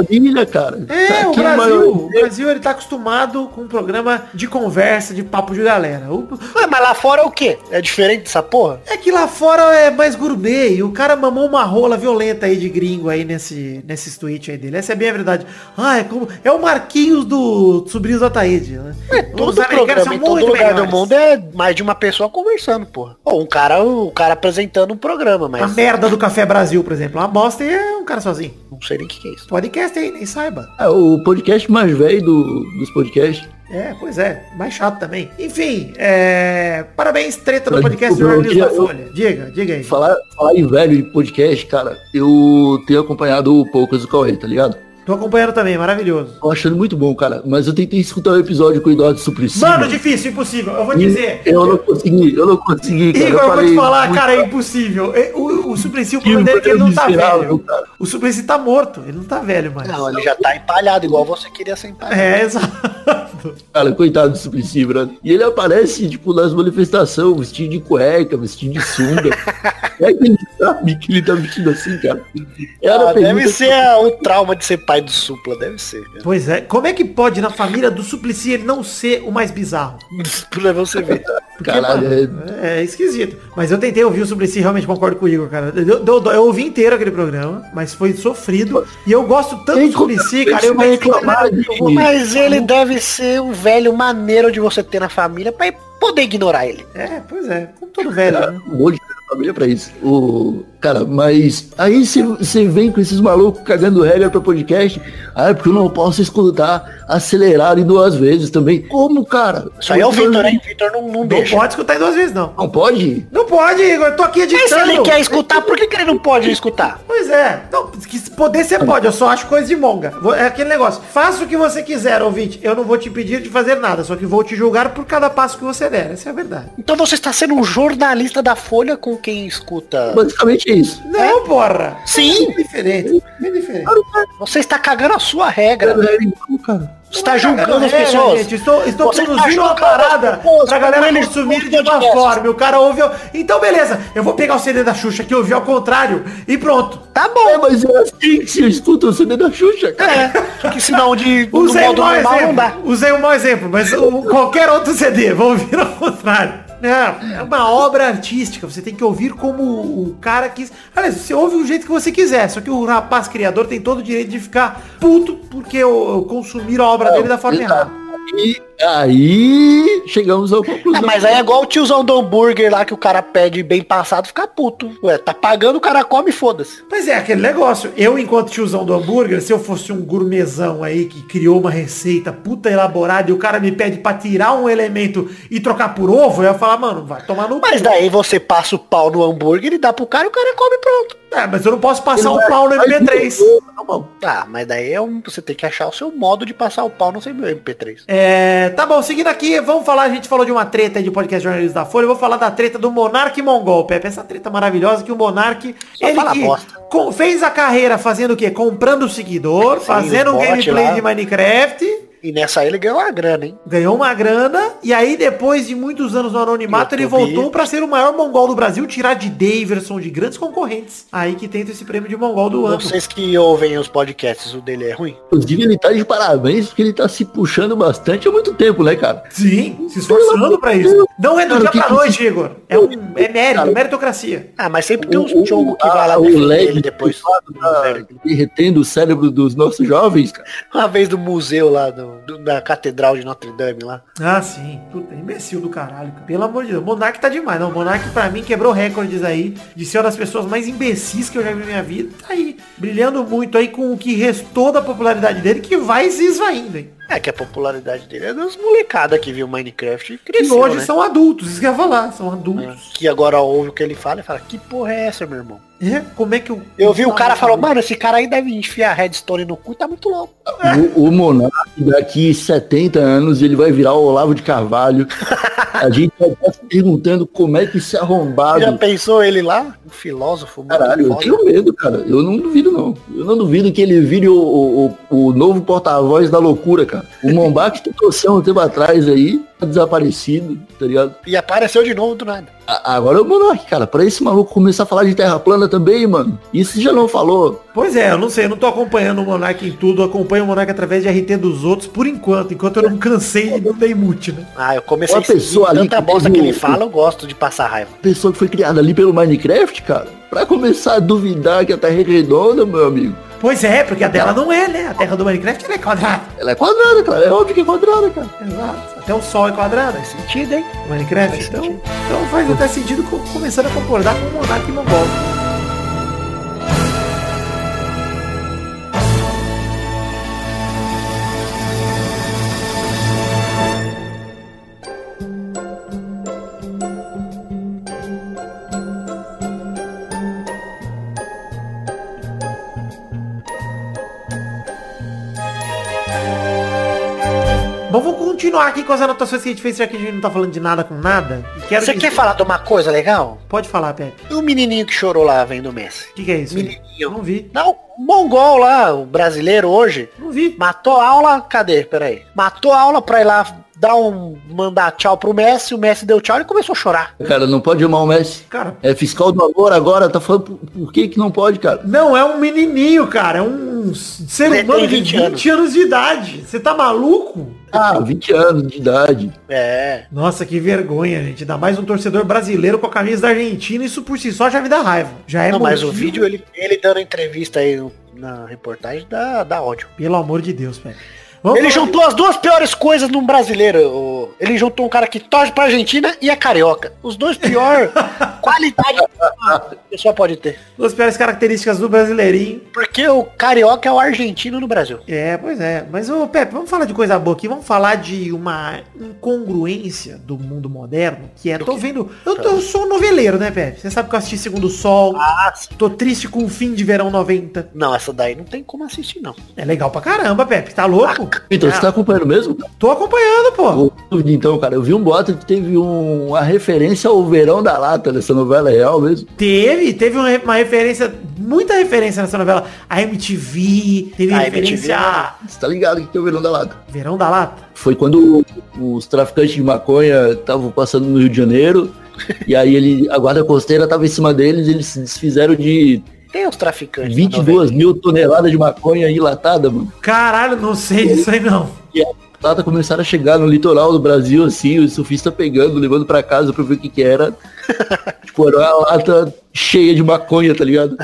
[SPEAKER 4] Família, cara.
[SPEAKER 3] É, o
[SPEAKER 4] Aqui,
[SPEAKER 3] Brasil, o Brasil, ele tá acostumado com um programa de conversa, de papo de galera. O-
[SPEAKER 2] Ué, mas lá fora é o quê? É diferente dessa porra?
[SPEAKER 3] É que lá fora é mais gourmet e o cara mamou uma rola violenta aí de gringo aí nesse, nesses tweets aí dele. Essa é bem a verdade. Ah, é como. É o Marquinhos do Sobrinhos da Taíde, né?
[SPEAKER 2] Todo
[SPEAKER 3] Os americanos
[SPEAKER 2] programa em todo lugar
[SPEAKER 3] melhores.
[SPEAKER 2] do mundo é mais de uma pessoa conversando, porra. Ou um cara, o cara apresentando um programa,
[SPEAKER 3] A
[SPEAKER 2] mas
[SPEAKER 3] merda do Café Brasil, por exemplo. Uma bosta e é um cara sozinho.
[SPEAKER 2] não sei nem o que, que é isso.
[SPEAKER 3] Podcast aí, nem saiba.
[SPEAKER 4] É o podcast mais velho do, dos podcasts.
[SPEAKER 3] É, pois é, mais chato também. Enfim, é... parabéns, treta do podcast Jornalismo da Folha. Diga, diga aí.
[SPEAKER 4] Falar, falar em velho em podcast, cara, eu tenho acompanhado o Poucas do Cauê, tá ligado?
[SPEAKER 3] Tô acompanhando também, maravilhoso.
[SPEAKER 4] Tô achando muito bom, cara. Mas eu tentei escutar o episódio com o Eduardo Suplicy.
[SPEAKER 3] Mano, difícil, impossível. Eu vou
[SPEAKER 4] e
[SPEAKER 3] dizer.
[SPEAKER 4] Eu não consegui, eu não consegui, cara.
[SPEAKER 3] Igor, eu vou te falar,
[SPEAKER 4] muito-
[SPEAKER 3] cara, é impossível. É, O, o Suplicy, o
[SPEAKER 4] Que
[SPEAKER 3] problema dele é que ele não tá velho.
[SPEAKER 4] cara.
[SPEAKER 3] O Suplicy tá morto, ele não tá velho mais.
[SPEAKER 2] Não, ele já tá empalhado, igual você queria ser empalhado.
[SPEAKER 3] É, exato.
[SPEAKER 4] Cara, coitado do Suplicy, brother. E ele aparece, tipo, nas manifestações, vestido de cueca, vestido de sunga. [laughs] é que ele sabe que ele tá vestido assim, cara. Era
[SPEAKER 2] Ah, deve ser a- o trauma de ser pai do Supla, deve ser. cara.
[SPEAKER 3] Pois é, como é que pode na família do Suplicy ele não ser o mais bizarro? [laughs]
[SPEAKER 2] Pra você ver.
[SPEAKER 3] Porque,
[SPEAKER 4] Caralho,
[SPEAKER 3] mano, é... esquisito. Mas eu tentei ouvir isso e realmente concordo com o Igor, cara. Eu, eu, eu ouvi inteiro aquele programa, mas foi sofrido. E eu gosto tanto
[SPEAKER 4] Tem
[SPEAKER 3] do Suplicy, cara. Eu me
[SPEAKER 4] reclamar
[SPEAKER 2] Mas ele deve ser um velho maneiro de você ter na família pra poder ignorar ele.
[SPEAKER 3] É, pois é. Como todo velho, né?
[SPEAKER 4] Um monte de família pra isso. O, cara, mas aí você vem com esses malucos cagando regra pra podcast. Ah, é porque eu não posso escutar acelerado em duas vezes também. Como, cara?
[SPEAKER 2] Isso aí é o Vitor, hein? O Vitor não, não
[SPEAKER 3] Não
[SPEAKER 2] deixa.
[SPEAKER 3] pode escutar em duas vezes, não.
[SPEAKER 4] Não pode?
[SPEAKER 3] Não pode, Igor. Eu tô aqui
[SPEAKER 2] Mas se
[SPEAKER 3] editando.
[SPEAKER 2] ele quer escutar, por que, que ele não pode escutar?
[SPEAKER 3] Pois é. Não, poder você pode, eu só acho coisa de monga. É aquele negócio. Faça o que você quiser, ouvinte. Eu não vou te impedir de fazer nada, só que vou te julgar por cada passo que você der. Essa é a verdade.
[SPEAKER 2] Então você está sendo um jornalista da Folha com quem escuta.
[SPEAKER 4] Basicamente é isso.
[SPEAKER 3] Não, porra.
[SPEAKER 2] Sim.
[SPEAKER 3] É diferente. É diferente.
[SPEAKER 2] Você está cagando a sua regra.
[SPEAKER 4] Cara.
[SPEAKER 2] Você está julgando as
[SPEAKER 3] É,
[SPEAKER 2] pessoas.
[SPEAKER 3] gente, estou estou
[SPEAKER 2] Você está
[SPEAKER 3] produzindo uma
[SPEAKER 2] julgando
[SPEAKER 3] parada pra galera consumir de uma forma. O cara ouve. Então, beleza. Eu vou pegar o CD da Xuxa que eu ouvi ao contrário. E pronto.
[SPEAKER 2] Tá
[SPEAKER 4] É,
[SPEAKER 2] bom.
[SPEAKER 4] mas é assim que se escuta o CD da Xuxa, cara.
[SPEAKER 2] É. Só que senão de [laughs]
[SPEAKER 3] Usei um mau exemplo. Usei um mau exemplo, mas qualquer outro CD, vou ouvir ao contrário. É, é uma obra artística, você tem que ouvir como o cara quis. Aliás, você ouve do jeito que você quiser, só que o rapaz criador tem todo o direito de ficar puto porque o, o consumir a obra dele da forma errada.
[SPEAKER 4] E aí chegamos ao conclusão.
[SPEAKER 2] mas aí é igual o tiozão do hambúrguer lá que o cara pede bem passado, fica puto. Ué, tá pagando, o cara come, foda-se.
[SPEAKER 3] Mas é aquele negócio. Eu, enquanto tiozão do hambúrguer, se eu fosse um gourmetzão aí que criou uma receita puta elaborada e o cara me pede pra tirar um elemento e trocar por ovo, eu ia falar, mano, vai tomar no
[SPEAKER 2] Mas
[SPEAKER 3] cu.
[SPEAKER 2] daí você passa o pau no hambúrguer e dá pro cara e o cara come e pronto.
[SPEAKER 3] É, mas eu não posso passar
[SPEAKER 4] Ele
[SPEAKER 3] um
[SPEAKER 4] vai-
[SPEAKER 3] pau no
[SPEAKER 4] vai-
[SPEAKER 3] MP3.
[SPEAKER 4] Não,
[SPEAKER 2] Ah, mas daí é um, você tem que achar o seu modo de passar o pau no seu MP3.
[SPEAKER 3] É, tá bom, seguindo aqui, vamos falar, a gente falou de uma treta aí de podcast jornalista da Folha, eu vou falar da treta do Monark Mongol, Pepe, essa treta maravilhosa que o Monark,
[SPEAKER 2] Só
[SPEAKER 3] ele que fez a carreira fazendo o quê? Comprando seguidor, fazendo um gameplay
[SPEAKER 2] lá.
[SPEAKER 3] de Minecraft,
[SPEAKER 2] E nessa aí ele ganhou uma grana, hein?
[SPEAKER 3] ganhou uma grana, e aí depois de muitos anos no anonimato, ele voltou pra ser o maior mongol do Brasil, tirar de Daverson, de grandes concorrentes, aí que tenta esse prêmio de mongol do ano.
[SPEAKER 2] Vocês que ouvem os podcasts, o dele é ruim?
[SPEAKER 4] Inclusive, ele tá de parabéns porque ele tá se puxando bastante há muito tempo, né, cara?
[SPEAKER 3] Sim, se esforçando pra isso. Não é do
[SPEAKER 4] Cara,
[SPEAKER 3] dia pra
[SPEAKER 4] que
[SPEAKER 3] noite, Igor. É, um, é mérito,
[SPEAKER 4] Cara,
[SPEAKER 3] meritocracia.
[SPEAKER 2] Ah, mas sempre tem
[SPEAKER 4] o-
[SPEAKER 2] jogo que
[SPEAKER 4] a-
[SPEAKER 2] vai lá
[SPEAKER 4] o
[SPEAKER 2] ele depois.
[SPEAKER 4] tá derretendo o cérebro dos nossos jovens, cara.
[SPEAKER 2] Uma vez do museu lá, do, do- da Catedral de Notre Dame lá.
[SPEAKER 3] Ah, sim. Puta, imbecil do caralho, cara. Pelo amor de Deus. Monark tá demais. Não, Monark pra mim quebrou recordes aí de ser uma das pessoas mais imbecis que eu já vi na minha vida. Tá aí, brilhando muito aí com o que restou da popularidade dele, que vai se esvaindo, hein.
[SPEAKER 2] É que a popularidade dele é das molecadas que viu Minecraft e
[SPEAKER 3] Que
[SPEAKER 2] cresceu,
[SPEAKER 3] hoje
[SPEAKER 2] né?
[SPEAKER 3] são adultos, isso que eu ia falar, são adultos.
[SPEAKER 2] Que agora ouve o que ele fala e fala, que porra é essa, meu irmão?
[SPEAKER 3] É, como é que eu...
[SPEAKER 2] Eu vi o cara falou, mano, esse cara aí deve enfiar redstone no cu, tá muito louco.
[SPEAKER 4] O, o Monark, daqui 70 anos, ele vai virar o Olavo de Carvalho. A gente vai estar se perguntando como é que esse arrombado...
[SPEAKER 2] Já pensou ele lá? Um filósofo
[SPEAKER 4] Caralho, eu tenho medo, cara. Eu não duvido, não. Eu não duvido que ele vire o, o, o- o novo porta-voz da loucura, cara. O Mombax [laughs] que trouxe há um tempo atrás aí, tá desaparecido, tá ligado?
[SPEAKER 2] E apareceu de novo do nada.
[SPEAKER 4] A- Agora é o Monark, cara. Pra esse maluco começar a falar de terra plana também, mano. Isso já não falou.
[SPEAKER 3] Pois é, eu não sei, eu não tô acompanhando o Monark em tudo, eu acompanho o Monark através de RT dos outros por enquanto, enquanto eu não cansei de não ter mute, né?
[SPEAKER 2] Ah, eu comecei
[SPEAKER 4] Uma
[SPEAKER 2] a
[SPEAKER 4] pessoa ali
[SPEAKER 2] tanta
[SPEAKER 4] que
[SPEAKER 2] bosta que ele fala, eu gosto de passar raiva.
[SPEAKER 4] Pessoa que foi criada ali pelo Minecraft, cara. Pra começar a duvidar que a terra é redonda, meu amigo.
[SPEAKER 3] Pois é, porque a dela não é, né? A terra do Minecraft é quadrada.
[SPEAKER 4] Ela é quadrada, cara. É óbvio que é quadrada, cara.
[SPEAKER 3] Exato. Até o sol é quadrado.
[SPEAKER 2] Faz sentido, hein?
[SPEAKER 3] Minecraft,
[SPEAKER 2] Faz
[SPEAKER 3] então,
[SPEAKER 2] sentido.
[SPEAKER 3] então faz até sentido co- começando a concordar com o Monark Mongol. Continuar aqui com as anotações que a gente fez, já que a gente não tá falando de nada com nada. E quero
[SPEAKER 2] Você
[SPEAKER 3] dizer-
[SPEAKER 2] quer falar de uma coisa legal?
[SPEAKER 3] Pode falar, Pepe.
[SPEAKER 2] O menininho que chorou lá vendo o Messi.
[SPEAKER 3] O que, que é isso?
[SPEAKER 2] Menininho.
[SPEAKER 3] Não vi.
[SPEAKER 2] Não, o mongol lá, o brasileiro hoje,
[SPEAKER 3] Não vi.
[SPEAKER 2] matou a aula, cadê? Peraí. Matou a aula pra ir lá dar um, mandar tchau pro Messi, o Messi deu tchau e começou a chorar.
[SPEAKER 4] Cara, não pode amar o Messi.
[SPEAKER 3] Cara,
[SPEAKER 4] É fiscal do amor agora, tá falando por, por que que não pode, cara?
[SPEAKER 3] não é um menininho, cara. É um ser humano de
[SPEAKER 2] 20
[SPEAKER 3] 20 anos. de idade. Você tá maluco?
[SPEAKER 4] Ah, 20 anos de idade.
[SPEAKER 2] É.
[SPEAKER 3] Nossa, que vergonha, gente. Ainda mais um torcedor brasileiro com a camisa da Argentina, isso por si só já me dá raiva. Já é
[SPEAKER 2] não, mas o vídeo, ele, ele dando entrevista aí na reportagem, dá, dá ódio.
[SPEAKER 3] Pelo amor de Deus, velho. Vamos
[SPEAKER 2] Ele juntou as duas piores coisas num brasileiro. Ele juntou um cara que torce pra Argentina e a carioca. Os dois pior [laughs] qualidade que a pessoa pode ter.
[SPEAKER 3] de duas piores características do brasileirinho.
[SPEAKER 2] Porque o carioca é o argentino no Brasil.
[SPEAKER 3] É, pois é. Mas, ô Pepe, vamos falar de coisa boa aqui. Vamos falar de uma incongruência do mundo moderno, que é, tô vendo... Eu, tô- eu sou um noveleiro, né, Pepe? Você sabe que eu assisti Segundo Sol.
[SPEAKER 2] Ah, sim.
[SPEAKER 3] Tô triste com o fim de Verão 90.
[SPEAKER 2] Não, essa daí não tem como assistir, não.
[SPEAKER 3] É legal pra caramba, Pepe. Tá louco?
[SPEAKER 4] Então,
[SPEAKER 3] Ah,
[SPEAKER 4] você tá acompanhando mesmo?
[SPEAKER 3] Tô acompanhando, pô.
[SPEAKER 4] Então, cara, eu vi um boato que teve um, uma referência ao Verão da Lata nessa novela é real mesmo.
[SPEAKER 3] Teve, teve uma, uma referência, muita referência nessa novela. A MTV, teve
[SPEAKER 2] A
[SPEAKER 3] referência
[SPEAKER 2] MTV,
[SPEAKER 3] a
[SPEAKER 4] Você tá ligado que é o Verão da Lata?
[SPEAKER 3] Verão da Lata.
[SPEAKER 4] Foi quando os traficantes de maconha estavam passando no Rio de Janeiro. [laughs] e aí ele, a guarda costeira tava em cima deles, eles se desfizeram de
[SPEAKER 2] Tem os traficantes. na
[SPEAKER 4] 22 mil toneladas de maconha enlatada, mano.
[SPEAKER 3] Caralho, não sei disso aí não.
[SPEAKER 4] E a lata começaram a chegar no litoral do Brasil, assim, o surfista pegando, levando pra casa pra ver o que que era. [laughs] tipo, era uma lata cheia de maconha, tá ligado?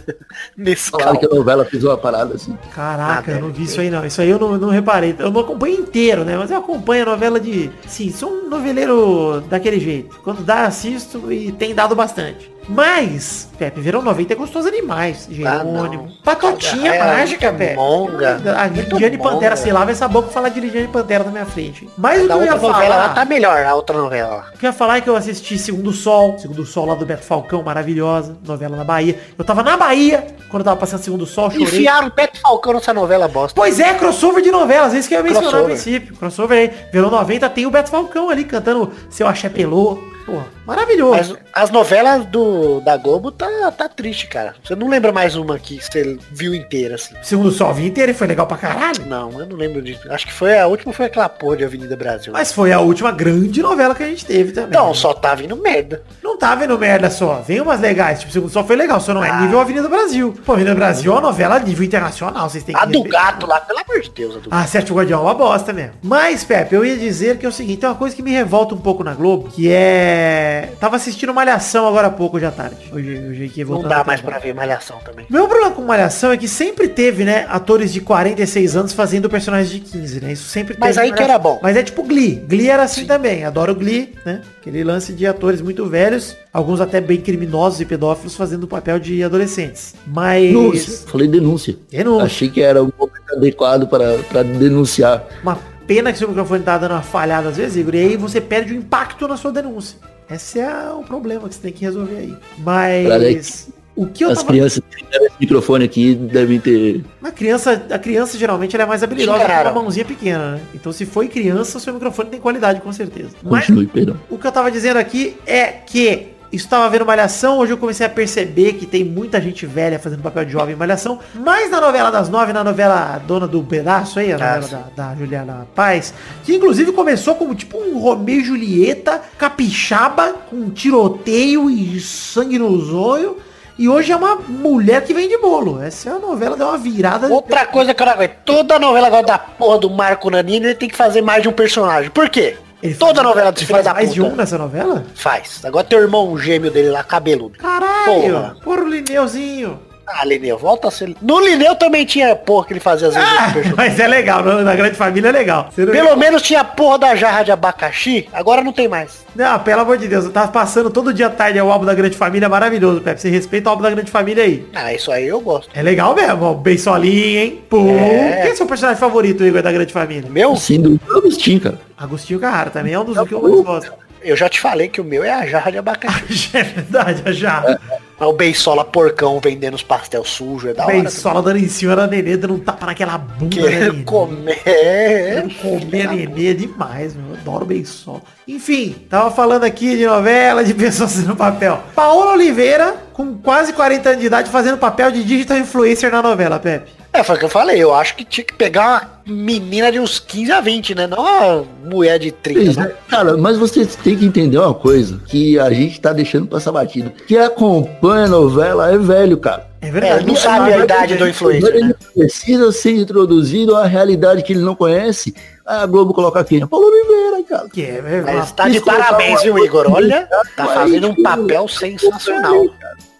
[SPEAKER 4] [laughs]
[SPEAKER 2] Nesse
[SPEAKER 4] Falaram que a novela fez uma parada assim.
[SPEAKER 3] Caraca,
[SPEAKER 2] Ah,
[SPEAKER 3] eu não vi isso aí não. Isso aí eu não, não reparei. Eu não acompanho inteiro, né? Mas eu acompanho a novela de. Sim, sou um noveleiro daquele jeito. Quando dá, assisto e tem dado bastante. Mas, Pepe, Verão 90 é gostoso demais. Jerônimo.
[SPEAKER 2] não.
[SPEAKER 3] Patotinha
[SPEAKER 2] É,
[SPEAKER 3] mágica,
[SPEAKER 2] muito
[SPEAKER 3] Pepe.
[SPEAKER 2] monga,
[SPEAKER 3] A
[SPEAKER 2] muito
[SPEAKER 3] Lidiane. Pantera, sei lá, vai essa boca falar de Lidiane Pantera na minha frente. Mas o que eu ia
[SPEAKER 2] outra novela
[SPEAKER 3] falar...
[SPEAKER 2] lá tá melhor, a outra novela.
[SPEAKER 3] O que eu ia falar é que eu assisti Segundo Sol, Segundo Sol lá do Beto Falcão, maravilhosa, novela na Bahia. Eu tava na Bahia, quando eu tava passando Segundo Sol, chorei.
[SPEAKER 2] Enfiaram o Beto Falcão nessa novela bosta.
[SPEAKER 3] Pois é, crossover de novelas, isso que eu ia mencionar no
[SPEAKER 2] Crossover.
[SPEAKER 3] princípio. Crossover aí, Verão 90 tem o Beto Falcão ali cantando Seu Axé Pelô. Porra, maravilhoso.
[SPEAKER 2] Mas as novelas do, da Globo tá, tá triste, cara. Você não lembra mais uma que você viu inteira, assim.
[SPEAKER 3] Segundo Sol, vi inteiro e foi legal pra caralho.
[SPEAKER 2] Não, eu não lembro disso. Acho que foi a última foi aquela porra de Avenida Brasil.
[SPEAKER 3] Mas foi a última grande novela que a gente teve também.
[SPEAKER 2] Não, só tá vindo merda.
[SPEAKER 3] Não tá vendo merda só. Vem umas legais. Tipo, Segundo Sol foi legal, só não é
[SPEAKER 2] Ah.
[SPEAKER 3] nível Avenida Brasil. Pô, Avenida Brasil é uma novela nível internacional. Vocês têm que
[SPEAKER 2] A do gato lá, pelo amor de Deus, a do.
[SPEAKER 3] Ah, Sete Guardião é uma bosta mesmo. Mas, Pepe, eu ia dizer que é o seguinte, tem uma coisa que me revolta um pouco na Globo, que é... Tava assistindo Malhação agora há pouco, hoje à tarde. Hoje, hoje aqui
[SPEAKER 2] Não
[SPEAKER 3] voltando
[SPEAKER 2] dá mais pra ver Malhação também.
[SPEAKER 3] Meu problema com Malhação é que sempre teve, né, atores de 46 anos fazendo personagens de 15, né? Isso sempre
[SPEAKER 2] Mas aí que era bom.
[SPEAKER 3] Mas é tipo Glee. Glee era assim também. Adoro Glee, né? Aquele lance de atores muito velhos, alguns até bem criminosos e pedófilos fazendo o papel de adolescentes. Mas...
[SPEAKER 4] Denúncia. Falei denúncia.
[SPEAKER 3] Denúncia.
[SPEAKER 4] Achei que era o momento adequado para, para denunciar.
[SPEAKER 3] Uma pena que seu microfone tá dando uma falhada às vezes, Igor, e aí você perde o impacto na sua denúncia. Esse é o problema que você tem que resolver aí. Mas o que eu
[SPEAKER 4] As
[SPEAKER 3] tava...
[SPEAKER 4] crianças esse microfone aqui devem ter.
[SPEAKER 3] A criança, a criança geralmente ela é mais habilidosa com uma mãozinha pequena, né? Então se foi criança, o seu microfone tem qualidade com certeza. Mas
[SPEAKER 4] Continue, perdão.
[SPEAKER 3] o que eu tava dizendo aqui é que estava vendo Malhação, hoje eu comecei a perceber que tem muita gente velha fazendo papel de jovem em Malhação, mas na novela das nove, na novela Dona do Pedaço aí, a
[SPEAKER 2] Ah,
[SPEAKER 3] novela da, da Juliana Paz, que inclusive começou como tipo um Romeu e Julieta, capixaba, com tiroteio e sangue no zóio, e hoje é uma mulher que vende bolo. Essa é a novela, deu uma virada.
[SPEAKER 2] Outra coisa que eu não aguento. Toda novela agora da porra do Marco Nanini, ele tem que fazer mais de um personagem. Por quê?
[SPEAKER 3] Ele
[SPEAKER 2] Toda
[SPEAKER 3] faz-
[SPEAKER 2] novela filho
[SPEAKER 3] faz
[SPEAKER 2] da
[SPEAKER 3] mais
[SPEAKER 2] puta.
[SPEAKER 3] de um nessa novela?
[SPEAKER 2] Faz. Agora tem o irmão gêmeo dele lá, cabeludo.
[SPEAKER 3] Caralho!
[SPEAKER 2] Porra.
[SPEAKER 3] Porra, o Lineuzinho.
[SPEAKER 2] Ah, Lineu, volta a ser... No Lineu também tinha porra que ele fazia às vezes.
[SPEAKER 3] Ah, mas é legal, na grande família é legal.
[SPEAKER 2] Pelo menos tinha a porra da jarra de abacaxi, agora não tem mais.
[SPEAKER 3] Não, pelo amor de Deus, eu tava passando todo dia tarde o álbum da Grande Família, maravilhoso, Pepe. Você respeita o álbum da Grande Família aí.
[SPEAKER 2] Ah, isso aí eu gosto.
[SPEAKER 3] É legal mesmo, ó, bem solinho, hein? Pô,
[SPEAKER 2] É.
[SPEAKER 3] quem é seu personagem favorito, Igor, da Grande Família?
[SPEAKER 2] Meu,
[SPEAKER 4] Sem dúvida, é Agostinho, cara.
[SPEAKER 3] Agostinho Carrara, também é um dos que eu mais gosto.
[SPEAKER 2] eu já te falei que o meu é a jarra de abacaxi. [laughs]
[SPEAKER 3] é verdade, já.
[SPEAKER 2] Mas o Beisola porcão vendendo os pastel sujos, é da hora.
[SPEAKER 3] Bem,
[SPEAKER 2] também.
[SPEAKER 3] sola dando em cima da nenê, dando um tapa naquela bunda,
[SPEAKER 2] Querendo
[SPEAKER 3] menino?
[SPEAKER 2] comer. é.
[SPEAKER 3] Quero comer a nenê é demais, meu. Eu adoro só. Enfim, tava falando aqui de novela, de pessoas fazendo papel. Paola Oliveira, com quase 40 anos de idade, fazendo papel de digital influencer na novela, Pepe.
[SPEAKER 2] É, foi o que eu falei. Eu acho que tinha que pegar uma menina de uns 15 a 20, né? Não uma mulher de 30,
[SPEAKER 4] Pois
[SPEAKER 2] né?
[SPEAKER 4] é. Cara, mas você tem que entender uma coisa, que a gente tá deixando passar batido. Que acompanha a novela é velho, cara.
[SPEAKER 3] É
[SPEAKER 2] É,
[SPEAKER 3] verdade.
[SPEAKER 2] ele não sabe a idade do influencer,
[SPEAKER 4] Ele
[SPEAKER 2] né?
[SPEAKER 4] precisa ser introduzido à realidade que ele não conhece. A Globo coloca quem? Paulo Oliveira, cara.
[SPEAKER 3] Que é, é
[SPEAKER 2] Mas tá de parabéns, viu, Igor? Olha, tá fazendo um papel sensacional.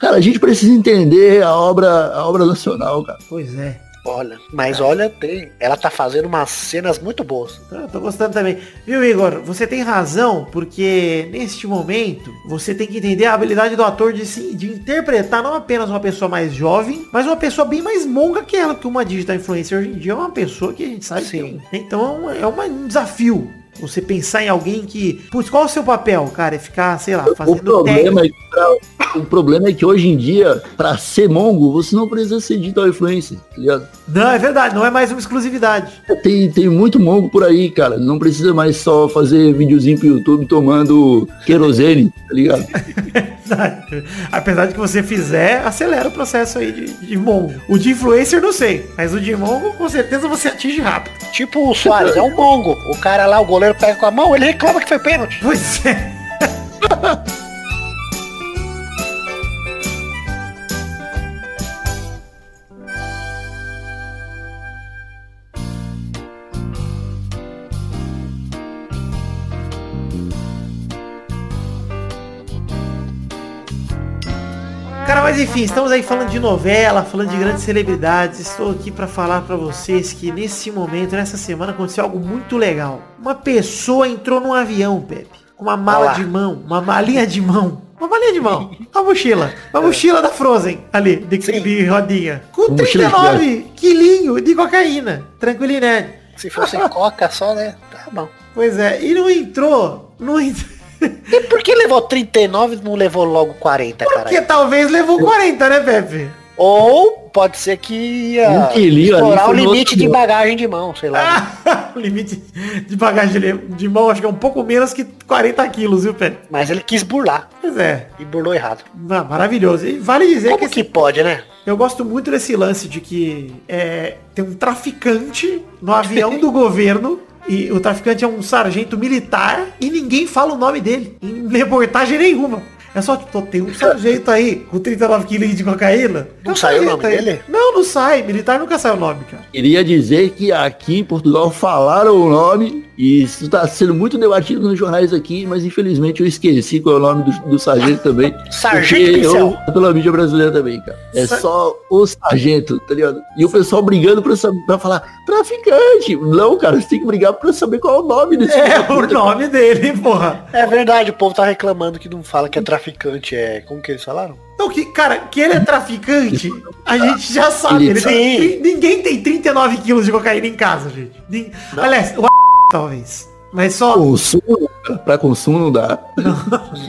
[SPEAKER 4] Cara, a gente precisa entender a obra, a obra nacional, cara.
[SPEAKER 3] Pois é.
[SPEAKER 2] Olha, mas olha, tem. Ela tá fazendo umas cenas muito boas.
[SPEAKER 3] Eu tô gostando também. Viu, Igor? Você tem razão, porque neste momento você tem que entender a habilidade do ator de, se, de interpretar não apenas uma pessoa mais jovem, mas uma pessoa bem mais monga que ela, porque uma digital influencer hoje em dia é uma pessoa que a gente sabe
[SPEAKER 2] Sim.
[SPEAKER 3] que é Então é, uma- é um desafio. Você pensar em alguém que. Putz, qual é o seu papel, cara? É ficar, sei lá,
[SPEAKER 4] O
[SPEAKER 3] fazendo
[SPEAKER 4] problema, é que pra- o problema é que hoje em dia, pra ser mongo, você não precisa ser digital influencer, tá ligado?
[SPEAKER 3] Não, é verdade, não é mais uma exclusividade.
[SPEAKER 4] Tem, tem muito mongo por aí, cara. Não precisa mais só fazer videozinho pro YouTube tomando querosene, tá ligado? [laughs]
[SPEAKER 3] Apesar de que você fizer, acelera o processo aí de, de mongo. O de influencer não sei, mas o de mongo com certeza você atinge rápido.
[SPEAKER 2] Tipo o Soares, é um mongo. O cara lá, o goleiro pega com a mão, ele reclama que foi pênalti.
[SPEAKER 3] Pois é. [laughs] mas enfim, estamos aí falando de novela, falando de grandes celebridades. Estou aqui para falar para vocês que nesse momento, nessa semana, aconteceu algo muito legal. Uma pessoa entrou num avião, Pepe, com uma mala
[SPEAKER 2] Olá.
[SPEAKER 3] de mão, uma malinha de mão. Uma malinha de mão, uma mochila, uma mochila da Frozen, ali, de, de rodinha. Com
[SPEAKER 4] Uma mochila
[SPEAKER 3] 39 quilinho de cocaína, tranquilinete.
[SPEAKER 2] Se fosse coca só, né? Tá bom.
[SPEAKER 3] Pois é, e não entrou, não entrou.
[SPEAKER 2] E por que levou 39 e não levou logo 40,
[SPEAKER 3] Porque
[SPEAKER 2] cara?
[SPEAKER 3] talvez levou 40, né, Pepe?
[SPEAKER 2] Ou pode ser que ia
[SPEAKER 4] Um quilinho ali
[SPEAKER 2] estourar [laughs] o limite de bagagem de mão, sei lá.
[SPEAKER 3] Ah, o limite de bagagem de- mão acho que é um pouco menos que 40 quilos, viu, Pepe?
[SPEAKER 2] Mas ele quis burlar
[SPEAKER 3] Pois é,
[SPEAKER 2] e burlou errado.
[SPEAKER 3] ah, maravilhoso. E vale dizer
[SPEAKER 2] Como
[SPEAKER 3] que,
[SPEAKER 2] que pode, né?
[SPEAKER 3] eu gosto muito desse lance de que é, tem um traficante no avião [laughs] do governo e o traficante é um sargento militar e ninguém fala o nome dele em reportagem nenhuma. É só, tipo, tem um sargento aí com 39 quilos de cocaína.
[SPEAKER 2] Não saiu o nome
[SPEAKER 3] aí.
[SPEAKER 2] dele?
[SPEAKER 3] Não, não sai. Militar nunca sai o nome, cara.
[SPEAKER 4] Queria dizer que aqui em Portugal falaram o nome e isso está sendo muito debatido nos jornais aqui, mas infelizmente eu esqueci qual é o nome do, do sargento também.
[SPEAKER 2] Sargento Pincel.
[SPEAKER 4] eu- Pela mídia brasileira também, cara. É
[SPEAKER 3] Sa-
[SPEAKER 4] só o sargento, tá ligado? E o pessoal brigando pra, saber, pra falar, traficante. Não, cara, você tem que brigar pra saber qual é o nome desse
[SPEAKER 3] É o nome dele, porra.
[SPEAKER 2] É verdade, o povo tá reclamando que não fala que é traficante, é... Como que eles falaram?
[SPEAKER 3] Não, que, cara, que ele é traficante, a gente já sabe. Ele
[SPEAKER 2] Sim.
[SPEAKER 3] tem- ninguém tem 39 quilos de cocaína em casa, gente. Nin- Aliás, o talvez. Mas só.
[SPEAKER 4] Consumo, pra consumo não dá.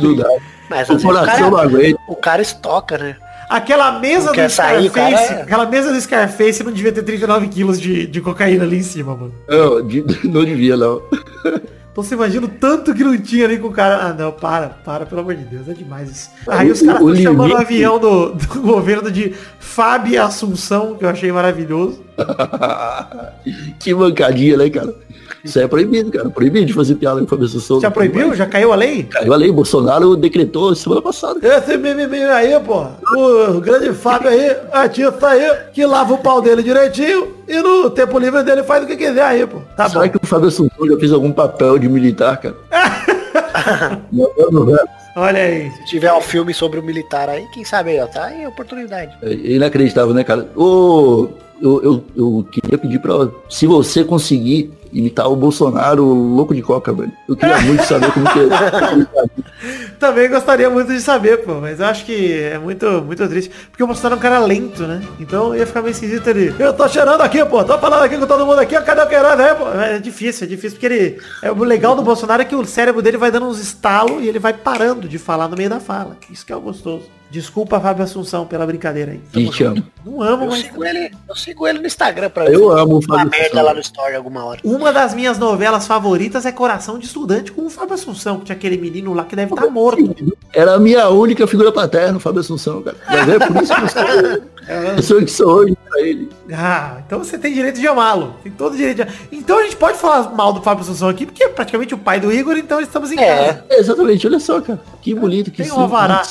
[SPEAKER 4] Não, dá.
[SPEAKER 2] Mas
[SPEAKER 4] O
[SPEAKER 2] o
[SPEAKER 4] coração não
[SPEAKER 2] cara,
[SPEAKER 4] aguenta.
[SPEAKER 2] o cara estoca, né?
[SPEAKER 3] Aquela mesa
[SPEAKER 2] Não
[SPEAKER 3] do
[SPEAKER 2] sair, o
[SPEAKER 3] Scarface.
[SPEAKER 2] cara é-
[SPEAKER 3] Aquela mesa do Scarface não devia ter 39 quilos de, de cocaína ali em cima, mano.
[SPEAKER 4] Não, de- não devia, não.
[SPEAKER 3] Então você imagina o tanto que não tinha ali com o cara. Ah, não, para, para, pelo amor de Deus, é demais isso. Aí os caras estão chamando o avião do, do [laughs] governo de Fábio Assunção, que eu achei maravilhoso. [laughs]
[SPEAKER 4] que mancadinha, né, cara? Isso é proibido, cara. Proibido de fazer piada com a Fábio Assunção.
[SPEAKER 3] Já proibiu? Já caiu a lei?
[SPEAKER 4] Caiu a lei, Bolsonaro decretou semana passada.
[SPEAKER 3] Esse mimimi aí, pô. O grande Fábio aí, artista aí, que lava o pau dele direitinho e no tempo livre dele faz o que quiser aí, pô. Tá
[SPEAKER 4] Será
[SPEAKER 3] bom.
[SPEAKER 4] que o Fábio Assunção já fez algum papel de militar, cara? Não, não, não.
[SPEAKER 3] Olha aí.
[SPEAKER 2] Se tiver um filme sobre o militar aí, quem sabe aí, ó, tá aí a oportunidade.
[SPEAKER 4] É inacreditável, né, cara? Ô, eu, eu, eu queria pedir pra. Se você conseguir imitar o Bolsonaro louco de coca, velho. Eu queria muito saber como que é. [laughs]
[SPEAKER 3] Também gostaria muito de saber, pô, mas eu acho que é muito, muito triste. Porque o Bolsonaro é um cara lento, né? Então ia ficar meio esquisito ele. Eu tô cheirando aqui, pô, tô falando aqui com todo mundo aqui, ó, cadê o queirado aí, pô? É difícil, é difícil, porque ele. É, o legal do Bolsonaro é que o cérebro dele vai dando uns estalos e ele vai parando de falar no meio da fala. Isso que é o gostoso. Desculpa, Fábio Assunção, pela brincadeira aí.
[SPEAKER 4] A gente ama.
[SPEAKER 3] Não amo,
[SPEAKER 2] Eu
[SPEAKER 3] mas.
[SPEAKER 2] sigo ele, eu sigo ele no Instagram pra
[SPEAKER 4] Eu
[SPEAKER 2] ver
[SPEAKER 4] amo o
[SPEAKER 2] uma
[SPEAKER 4] Fábio
[SPEAKER 2] merda
[SPEAKER 4] Assunção.
[SPEAKER 2] lá no story alguma hora.
[SPEAKER 3] Uma das minhas novelas favoritas é Coração de Estudante com o Fábio Assunção, que tinha aquele menino lá que deve estar morto.
[SPEAKER 4] Era a minha única figura paterna, o Fábio Assunção, cara. Mas é por isso que eu sou [laughs] a pessoa que sou hoje. Ele.
[SPEAKER 3] Ah, então você tem direito de amá-lo. Tem todo direito de Então a gente pode falar mal do Fábio Assunção aqui, porque é praticamente o pai do Igor, então estamos em
[SPEAKER 2] É.
[SPEAKER 3] casa.
[SPEAKER 4] É, exatamente, olha só, cara. Que bonito que
[SPEAKER 3] Tem um alvará.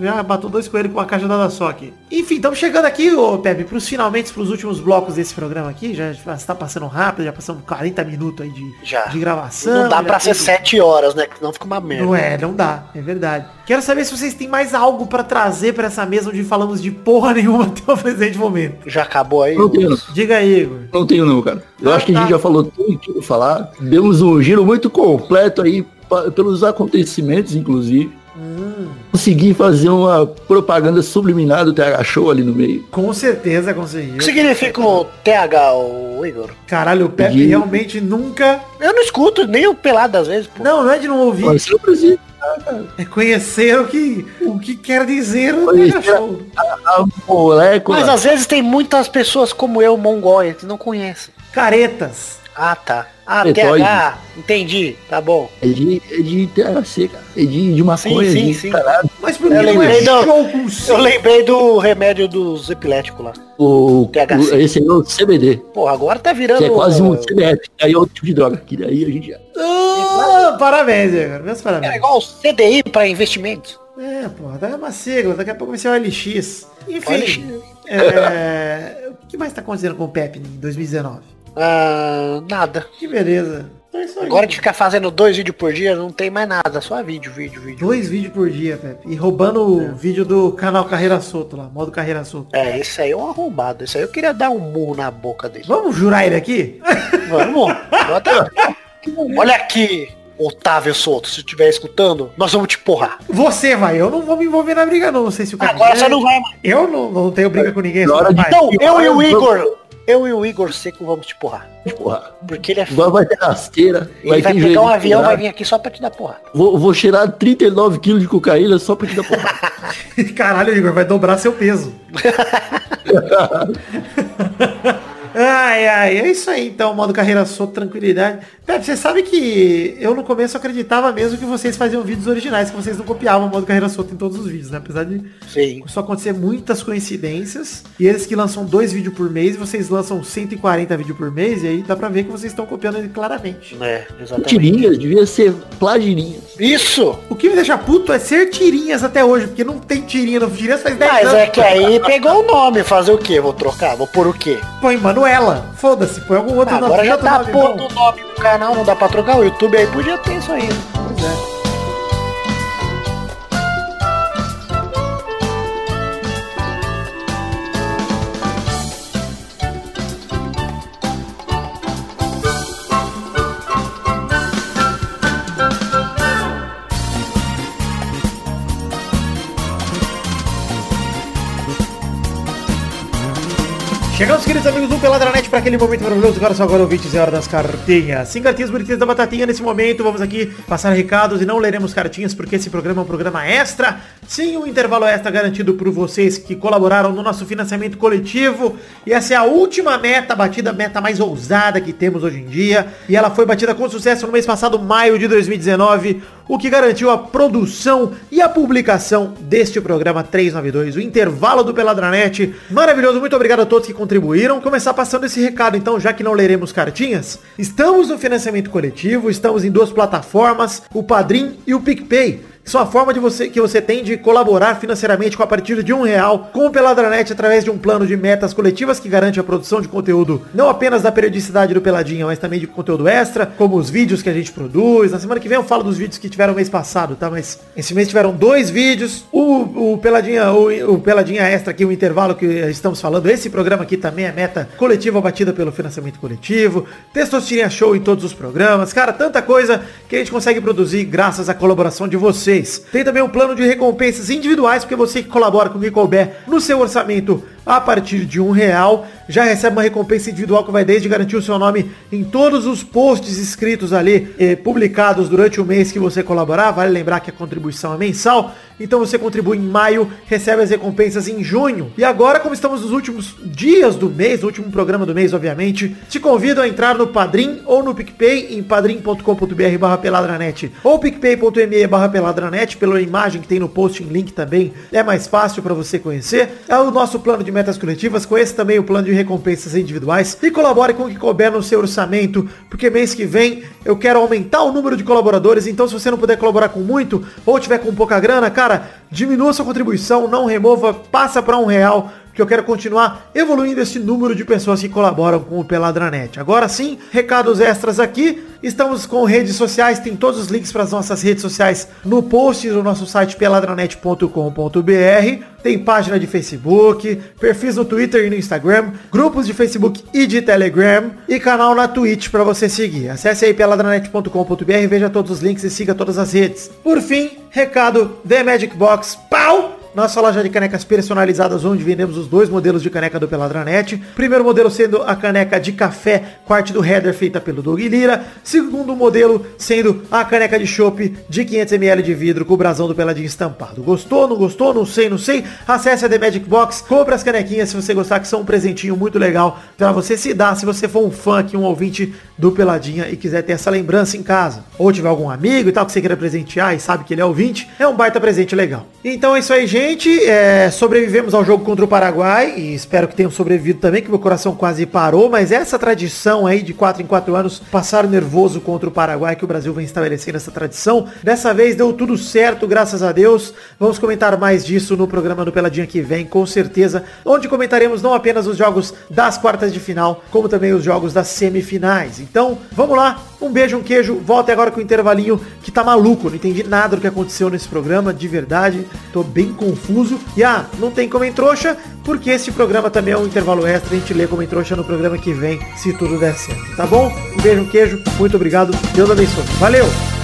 [SPEAKER 3] Já matou dois coelhos com uma cajadada só aqui. Enfim, estamos chegando aqui, ô Pepe, pros finalmente, pros últimos blocos desse programa aqui. Já está passando rápido, já passamos 40 minutos aí de,
[SPEAKER 2] Já.
[SPEAKER 3] de gravação.
[SPEAKER 2] Não dá pra ser
[SPEAKER 3] teve-
[SPEAKER 2] sete horas, né? Que senão fica uma merda.
[SPEAKER 3] Não é, não dá, é verdade. Quero saber se vocês têm mais algo pra trazer pra essa mesa onde falamos de porra nenhuma [laughs] até o presente momento.
[SPEAKER 2] Já acabou aí?
[SPEAKER 4] Não tenho, não.
[SPEAKER 3] Diga aí, Igor.
[SPEAKER 4] Não tenho não, cara. Eu
[SPEAKER 3] Ah,
[SPEAKER 4] acho que a
[SPEAKER 3] tá.
[SPEAKER 4] gente já falou tudo que eu falar. Demos um giro muito completo aí pelos acontecimentos, inclusive.
[SPEAKER 3] Hum.
[SPEAKER 4] Consegui fazer uma propaganda subliminar do TH Show ali no meio.
[SPEAKER 3] Com certeza
[SPEAKER 2] O
[SPEAKER 3] conseguiu.
[SPEAKER 2] que significa o TH, o Igor?
[SPEAKER 3] Caralho, o Pepe
[SPEAKER 4] E-
[SPEAKER 3] realmente nunca.
[SPEAKER 2] Eu não escuto nem o pelado às vezes, pô.
[SPEAKER 3] Não, não é de não ouvir.
[SPEAKER 4] Mas eu preciso
[SPEAKER 3] É conhecer o que, o que quer dizer o Show.
[SPEAKER 4] a molécula.
[SPEAKER 2] Mas às vezes tem muitas pessoas como eu, mongóia, que não conhecem.
[SPEAKER 3] Caretas.
[SPEAKER 2] Ah, tá. Ah,
[SPEAKER 4] Retóide.
[SPEAKER 2] TH, entendi. Tá bom.
[SPEAKER 4] É de, é de THC, cara. É de, de maconha,
[SPEAKER 2] Sim, sim,
[SPEAKER 4] de
[SPEAKER 2] sim.
[SPEAKER 4] caralho.
[SPEAKER 3] Mas por que
[SPEAKER 2] Eu
[SPEAKER 3] é
[SPEAKER 2] lembrei do-? Eu lembrei do remédio dos epiléticos lá.
[SPEAKER 4] O,
[SPEAKER 2] THC.
[SPEAKER 4] o- esse aí é o CBD.
[SPEAKER 2] Porra, agora tá virando...
[SPEAKER 4] Que é quase um CBF. Aí é outro tipo de droga. Que daí a gente.
[SPEAKER 3] Ah, parabéns, Igor. Meus
[SPEAKER 2] É
[SPEAKER 3] parabéns.
[SPEAKER 2] igual o CDI pra investimentos.
[SPEAKER 3] É, porra, é uma sigla. Daqui a pouco vai ser o LX. Enfim,
[SPEAKER 2] OLX.
[SPEAKER 3] é, o que mais tá acontecendo com o Pepe em 2019?
[SPEAKER 2] Ah, nada.
[SPEAKER 3] Que beleza. Então é isso aí.
[SPEAKER 2] Agora de ficar fazendo dois vídeos por dia, não tem mais nada. Só vídeo, vídeo, vídeo.
[SPEAKER 3] Dois vídeos por dia, Pepe. E roubando o vídeo do canal Carreira Solto lá, modo Carreira Solto.
[SPEAKER 2] É, esse aí é um arrombado. Esse aí eu queria dar um murro na boca dele.
[SPEAKER 3] Vamos jurar ele aqui?
[SPEAKER 2] Vamos. Bota- [laughs] Olha aqui, Otávio Souto, se estiver escutando, nós vamos te porrar.
[SPEAKER 3] Você vai, eu não vou me envolver na briga não, não sei se o cara
[SPEAKER 2] Agora você não vai mais.
[SPEAKER 3] Eu não, não tenho briga com ninguém.
[SPEAKER 4] Hora de-.
[SPEAKER 2] Não, eu e o
[SPEAKER 4] Vamos-
[SPEAKER 2] Igor, eu e o Igor Seco vamos te porrar.
[SPEAKER 4] Porra.
[SPEAKER 2] Porque ele é
[SPEAKER 4] Vai, vai ter rasteira.
[SPEAKER 2] Ele vai,
[SPEAKER 4] ter
[SPEAKER 2] pegar um avião, vai vir aqui só pra te dar porrada.
[SPEAKER 4] Vou, vou cheirar 39 quilos de cocaína só pra te dar porra. [laughs]
[SPEAKER 3] Caralho, Igor, vai dobrar seu peso. [laughs] ai, ai, é isso aí então, modo carreira solta, tranquilidade. Pepe, você sabe que eu no começo acreditava mesmo que vocês faziam vídeos originais, que vocês não copiavam o modo carreira solta em todos os vídeos, né? Apesar de
[SPEAKER 2] Sim.
[SPEAKER 3] só acontecer muitas coincidências. E eles que lançam dois vídeos por mês, vocês lançam 140 vídeos por mês, e aí dá pra ver que vocês estão copiando ele claramente.
[SPEAKER 2] É, exatamente.
[SPEAKER 4] Tirinhas, devia ser plagirinhas.
[SPEAKER 2] Isso!
[SPEAKER 3] O que me deixa puto é ser tirinhas até hoje, porque não tem tirinha no tirinhas faz 10
[SPEAKER 2] Mas
[SPEAKER 3] anos.
[SPEAKER 2] é que aí pegou o nome, fazer o quê? Vou trocar? Vou pôr o quê?
[SPEAKER 3] Põe Manuela. Foda-se, põe algum outro
[SPEAKER 2] Ah, agora já tá
[SPEAKER 3] nome,
[SPEAKER 2] pondo o nome do canal, não dá pra trocar. O YouTube aí podia ter isso aí.
[SPEAKER 3] Pois é. Chegamos, queridos amigos do Peladranet, para aquele momento maravilhoso. Agora só agora ouvintes, é hora das cartinhas. Sim, cartinhas bonitinhas da batatinha nesse momento. Vamos aqui passar recados e não leremos cartinhas, porque esse programa é um programa extra. Sim, um intervalo extra garantido por vocês que colaboraram no nosso financiamento coletivo. E essa é a última meta batida, meta mais ousada que temos hoje em dia. E ela foi batida com sucesso no mês passado, maio de 2019, o que garantiu a produção e a publicação deste programa 392, o intervalo do Peladranet. Maravilhoso, muito obrigado a todos que contribuíram. Começar passando esse recado, então, já que não leremos cartinhas. Estamos no financiamento coletivo, estamos em duas plataformas, o Padrim e o PicPay. São a forma de você, que você tem de colaborar financeiramente com a partir de um real com o Peladranet através de um plano de metas coletivas que garante a produção de conteúdo não apenas da periodicidade do Peladinha, mas também de conteúdo extra, como os vídeos que a gente produz. Na semana que vem eu falo dos vídeos que tiveram mês passado, tá? Mas esse mês tiveram dois vídeos. O, o Peladinha, o, o Peladinha extra aqui, o intervalo que estamos falando. Esse programa aqui também é meta coletiva batida pelo financiamento coletivo. Testosterinha show em todos os programas. Cara, tanta coisa que a gente consegue produzir graças à colaboração de vocês. Tem também um plano de recompensas individuais, porque você que colabora com o couber no seu orçamento a partir de um real, já recebe uma recompensa individual que vai desde garantir o seu nome em todos os posts escritos ali, eh, publicados durante o mês que você colaborar. Vale lembrar que a contribuição é mensal, então você contribui em maio, recebe as recompensas em junho. E agora, como estamos nos últimos dias do mês, no último programa do mês, obviamente, te convido a entrar no Padrim ou no PicPay em padrim.com.br barra peladranet ou picpay.me barra peladranet, pela imagem que tem no post em link também, é mais fácil para você conhecer. É o nosso plano de de metas coletivas, conheça também o plano de recompensas individuais e colabore com o que couber no seu orçamento, porque mês que vem eu quero aumentar o número de colaboradores, então se você não puder colaborar com muito ou tiver com pouca grana, cara, diminua sua contribuição, não remova, passa para um real, que eu quero continuar evoluindo esse número de pessoas que colaboram com o Peladranet. Agora sim, recados extras aqui. Estamos com redes sociais, tem todos os links para as nossas redes sociais no post do nosso site peladranet.com.br. Tem página de Facebook, perfis no Twitter e no Instagram, grupos de Facebook e de Telegram e canal na Twitch para você seguir. Acesse aí peladranet.com.br, veja todos os links e siga todas as redes. Por fim, recado The Magic Box. Pau! Nossa loja de canecas personalizadas, onde vendemos os dois modelos de caneca do Peladranet. Primeiro modelo sendo a caneca de café com arte do header feita pelo Doug Lira. Segundo modelo sendo a caneca de chopp de 500ml de vidro com o brasão do Peladinho estampado. Gostou? Não gostou? Não sei, não sei. Acesse a The Magic Box, compre as canequinhas se você gostar, que são um presentinho muito legal para você se dar se você for um fã aqui, um ouvinte do Peladinha e quiser ter essa lembrança em casa. Ou tiver algum amigo e tal que você queira presentear e sabe que ele é ouvinte, é um baita presente legal. Então é isso aí, gente gente, é, sobrevivemos ao jogo contra o Paraguai e espero que tenham sobrevivido também, que meu coração quase parou, mas essa tradição aí de 4 em 4 anos passar nervoso contra o Paraguai, que o Brasil vem estabelecendo essa tradição, dessa vez deu tudo certo, graças a Deus. Vamos comentar mais disso no programa do Peladinha que vem, com certeza, onde comentaremos não apenas os jogos das quartas de final, como também os jogos das semifinais. Então, vamos lá, um beijo, um queijo, volta agora com o intervalinho que tá maluco, não entendi nada do que aconteceu nesse programa, de verdade, tô bem confuso. E ah, não tem como trouxa, porque esse programa também é um intervalo extra, a gente lê como trouxa no programa que vem, se tudo der certo, tá bom? Um beijo, um queijo, muito obrigado, Deus abençoe. Valeu!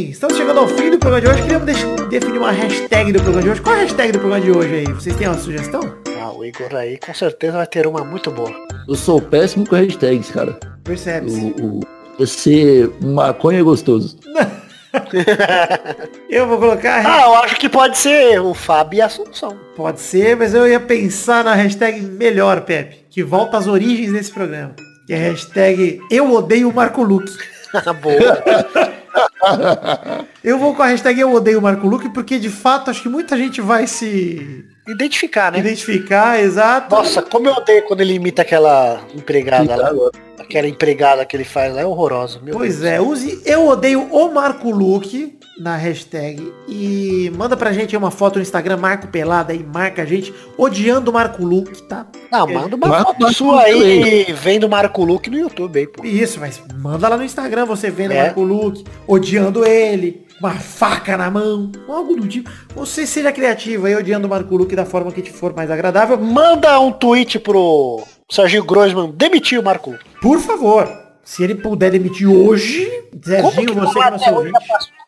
[SPEAKER 3] Enfim, estamos chegando ao fim do programa de hoje. Queríamos de definir uma hashtag do programa de hoje. Qual é a hashtag do programa de hoje aí? Vocês têm uma sugestão?
[SPEAKER 2] Ah, o Igor aí com certeza vai ter uma muito boa.
[SPEAKER 4] Eu sou péssimo com hashtags, cara.
[SPEAKER 3] Percebe-se.
[SPEAKER 4] O, o, você maconha é gostoso. [laughs]
[SPEAKER 3] eu vou colocar.
[SPEAKER 2] Ah, eu acho que pode ser o Fábio e a Assunção.
[SPEAKER 3] Pode ser, mas eu ia pensar na hashtag melhor, Pepe. Que volta às origens desse programa. Que é a hashtag Eu Odeio Marco Luque. [laughs]
[SPEAKER 2] Boa. [laughs]
[SPEAKER 3] eu vou com a hashtag Eu Odeio Marco Luque, porque de fato acho que muita gente vai se
[SPEAKER 2] identificar, né?
[SPEAKER 3] Identificar, exato.
[SPEAKER 2] Nossa, como eu odeio quando ele imita aquela empregada lá. Aquela empregada que ele faz lá é horrorosa.
[SPEAKER 3] pois Deus é, use Eu Odeio o Marco Luque na hashtag e manda pra gente uma foto no Instagram, Marco Pelada e marca a gente odiando o Marco Luke, tá?
[SPEAKER 2] Não, manda uma Marco foto sua aí vendo Marco Luke no YouTube aí, pô.
[SPEAKER 3] Isso, mas manda lá no Instagram você vendo é. Marco Luke, odiando ele, uma faca na mão, algo do tipo. Você seja criativo aí odiando o Marco Luke da forma que te for mais agradável.
[SPEAKER 2] Manda um tweet pro Serginho Grossman demitir o Marco.
[SPEAKER 3] Por favor. Se ele puder demitir hoje, Serginho, você que é nosso ouvinte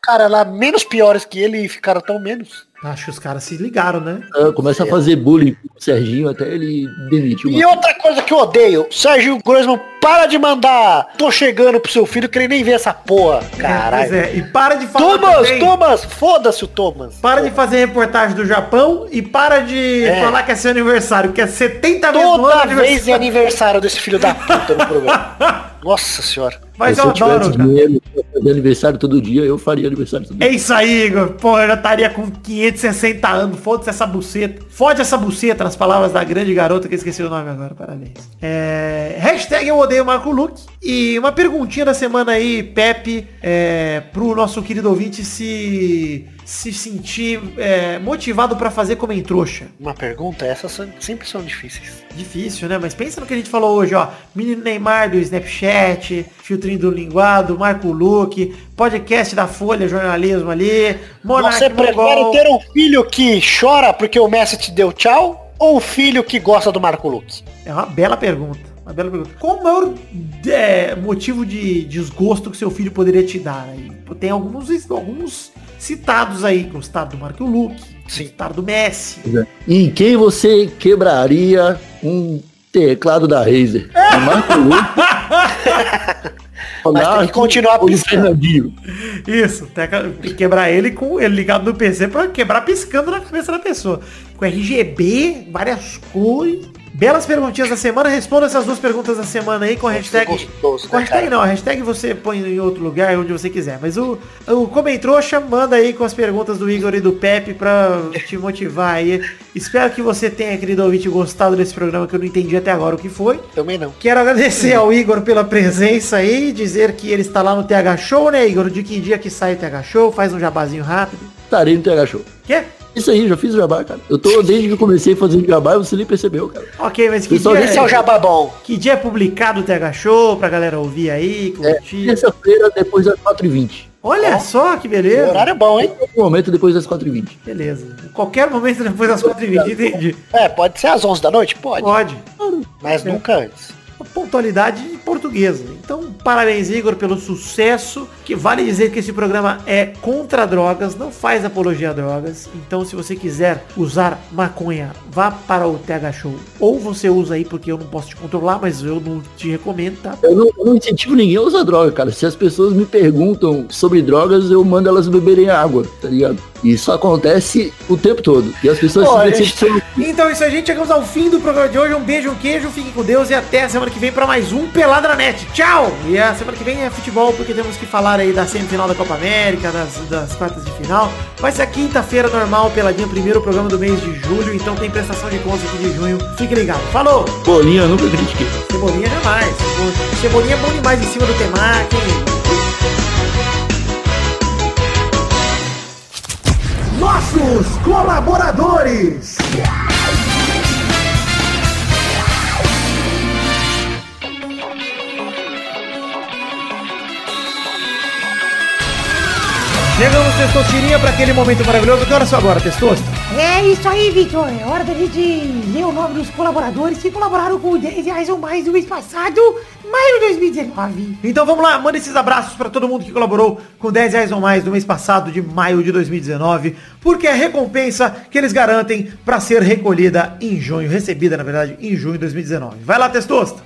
[SPEAKER 2] cara lá menos piores que ele e ficaram tão menos.
[SPEAKER 3] Acho que os caras se ligaram, né?
[SPEAKER 4] Ah, começa a fazer bullying com o Serginho até ele demitiu.
[SPEAKER 2] E outra coisa que eu odeio, Serginho Grossman, para de mandar. Tô chegando pro seu filho, que ele nem vê essa porra. Caralho. É,
[SPEAKER 3] é. E para de falar.
[SPEAKER 2] Thomas, também. Thomas, foda-se o Thomas.
[SPEAKER 3] Para de fazer reportagem do Japão e para de é. falar que é seu aniversário, que é 70
[SPEAKER 2] vezes Toda vez é aniversário desse filho da puta no [laughs] programa. Nossa senhora.
[SPEAKER 3] Mas eu, eu adoro,
[SPEAKER 4] dinheiro, aniversário todo dia, eu faria aniversário todo
[SPEAKER 3] dia. É isso aí, Igor. Pô, eu já estaria com 560 anos. Foda-se essa buceta. Fode essa buceta, nas palavras da grande garota que esqueci o nome agora. Parabéns. É... Hashtag eu odeio Marco Luke. E uma perguntinha da semana aí, Pepe, é... pro nosso querido ouvinte se se sentir é, motivado para fazer como em trouxa?
[SPEAKER 2] Uma pergunta, essas são, sempre são difíceis.
[SPEAKER 3] Difícil, né? Mas pensa no que a gente falou hoje, ó. Menino Neymar do Snapchat, filtrinho do linguado, Marco Luque, podcast da Folha, jornalismo ali.
[SPEAKER 2] Monark Você prefere ter um filho que chora porque o Messi te deu tchau? Ou um filho que gosta do Marco Luque?
[SPEAKER 3] É uma bela pergunta. Uma bela pergunta. Qual o maior é, motivo de desgosto que seu filho poderia te dar? Tem alguns, alguns citados aí, o citado do Marco Luque, citado do Messi.
[SPEAKER 4] Em quem você quebraria um teclado da Razer?
[SPEAKER 3] É. Marco Luque. [laughs]
[SPEAKER 2] Mas tem que continuar piscando.
[SPEAKER 3] Isso, tem que quebrar ele com ele ligado no PC para quebrar piscando na cabeça da pessoa. Com RGB, várias cores. Belas perguntinhas da semana. Responda essas duas perguntas da semana aí com a hashtag.
[SPEAKER 2] gostoso,
[SPEAKER 3] com a hashtag
[SPEAKER 2] cara?
[SPEAKER 3] não, a hashtag você põe em outro lugar, onde você quiser. Mas o, o Comentrouxa manda aí com as perguntas do Igor e do Pepe pra te motivar aí. Espero que você tenha, querido ouvinte, gostado desse programa que eu não entendi até agora o que foi.
[SPEAKER 2] Também não.
[SPEAKER 3] Quero agradecer ao Igor pela presença aí, dizer que ele está lá no TH Show, né, Igor? De que dia que sai o TH Show, faz um jabazinho rápido.
[SPEAKER 4] Estarei no TH Show.
[SPEAKER 3] Quê?
[SPEAKER 4] Isso aí, já fiz o jabá, cara. Eu tô desde que eu comecei fazendo jabá, você nem percebeu, cara.
[SPEAKER 3] Ok, mas que
[SPEAKER 4] Pessoal,
[SPEAKER 3] dia,
[SPEAKER 2] Esse é o jabá bom.
[SPEAKER 3] que dia é publicado o TH Show pra galera ouvir aí,
[SPEAKER 4] É,
[SPEAKER 3] curtir?
[SPEAKER 4] terça-feira, depois das 4h20.
[SPEAKER 3] Olha só que beleza.
[SPEAKER 2] Horário bom, hein?
[SPEAKER 4] Um momento depois das 4h20.
[SPEAKER 3] Beleza. Qualquer momento depois das 4h20, entendi.
[SPEAKER 2] É, pode ser às 11 da noite? Pode.
[SPEAKER 3] Pode.
[SPEAKER 2] Mas nunca antes.
[SPEAKER 3] Pontualidade portuguesa. Então, parabéns, Igor, pelo sucesso. Que vale dizer que esse programa é contra drogas, não faz apologia a drogas. Então, se você quiser usar maconha, vá para o TH Show. Ou você usa aí, porque eu não posso te controlar, mas eu não te recomendo, tá?
[SPEAKER 4] Eu não, eu não incentivo ninguém a usar droga, cara. Se as pessoas me perguntam sobre drogas, eu mando elas beberem água, tá ligado? Isso acontece o tempo todo. E as pessoas
[SPEAKER 3] Olha,
[SPEAKER 4] se decepcionam.
[SPEAKER 3] Então é isso aí, gente. Chegamos ao fim do programa de hoje. Um beijo, um queijo, fiquem com Deus e até a semana que vem para mais um Peladranet. Tchau! E a semana que vem é futebol, porque temos que falar aí da semifinal da Copa América, das, das quartas de final. Vai ser a quinta-feira normal, Peladinha, primeiro programa do mês de julho, então tem prestação de contas aqui de junho. Fique ligado. Falou!
[SPEAKER 4] Bolinha, nunca critiquei.
[SPEAKER 3] Cebolinha jamais. Cebo- Cebolinha é bom demais em cima do temaki.
[SPEAKER 1] Nossos colaboradores.
[SPEAKER 3] Chegamos, Testosterinha, para aquele momento maravilhoso. Que horas são agora, Testosta?
[SPEAKER 5] É isso aí, Victor. É hora da gente ler o nome dos colaboradores que colaboraram com 10 reais ou mais no mês passado, maio de 2019.
[SPEAKER 3] Então vamos lá, manda esses abraços para todo mundo que colaborou com 10 reais ou mais no mês passado de maio de 2019, porque é a recompensa que eles garantem para ser recolhida em junho, recebida na verdade em junho de 2019. Vai lá, Testosta.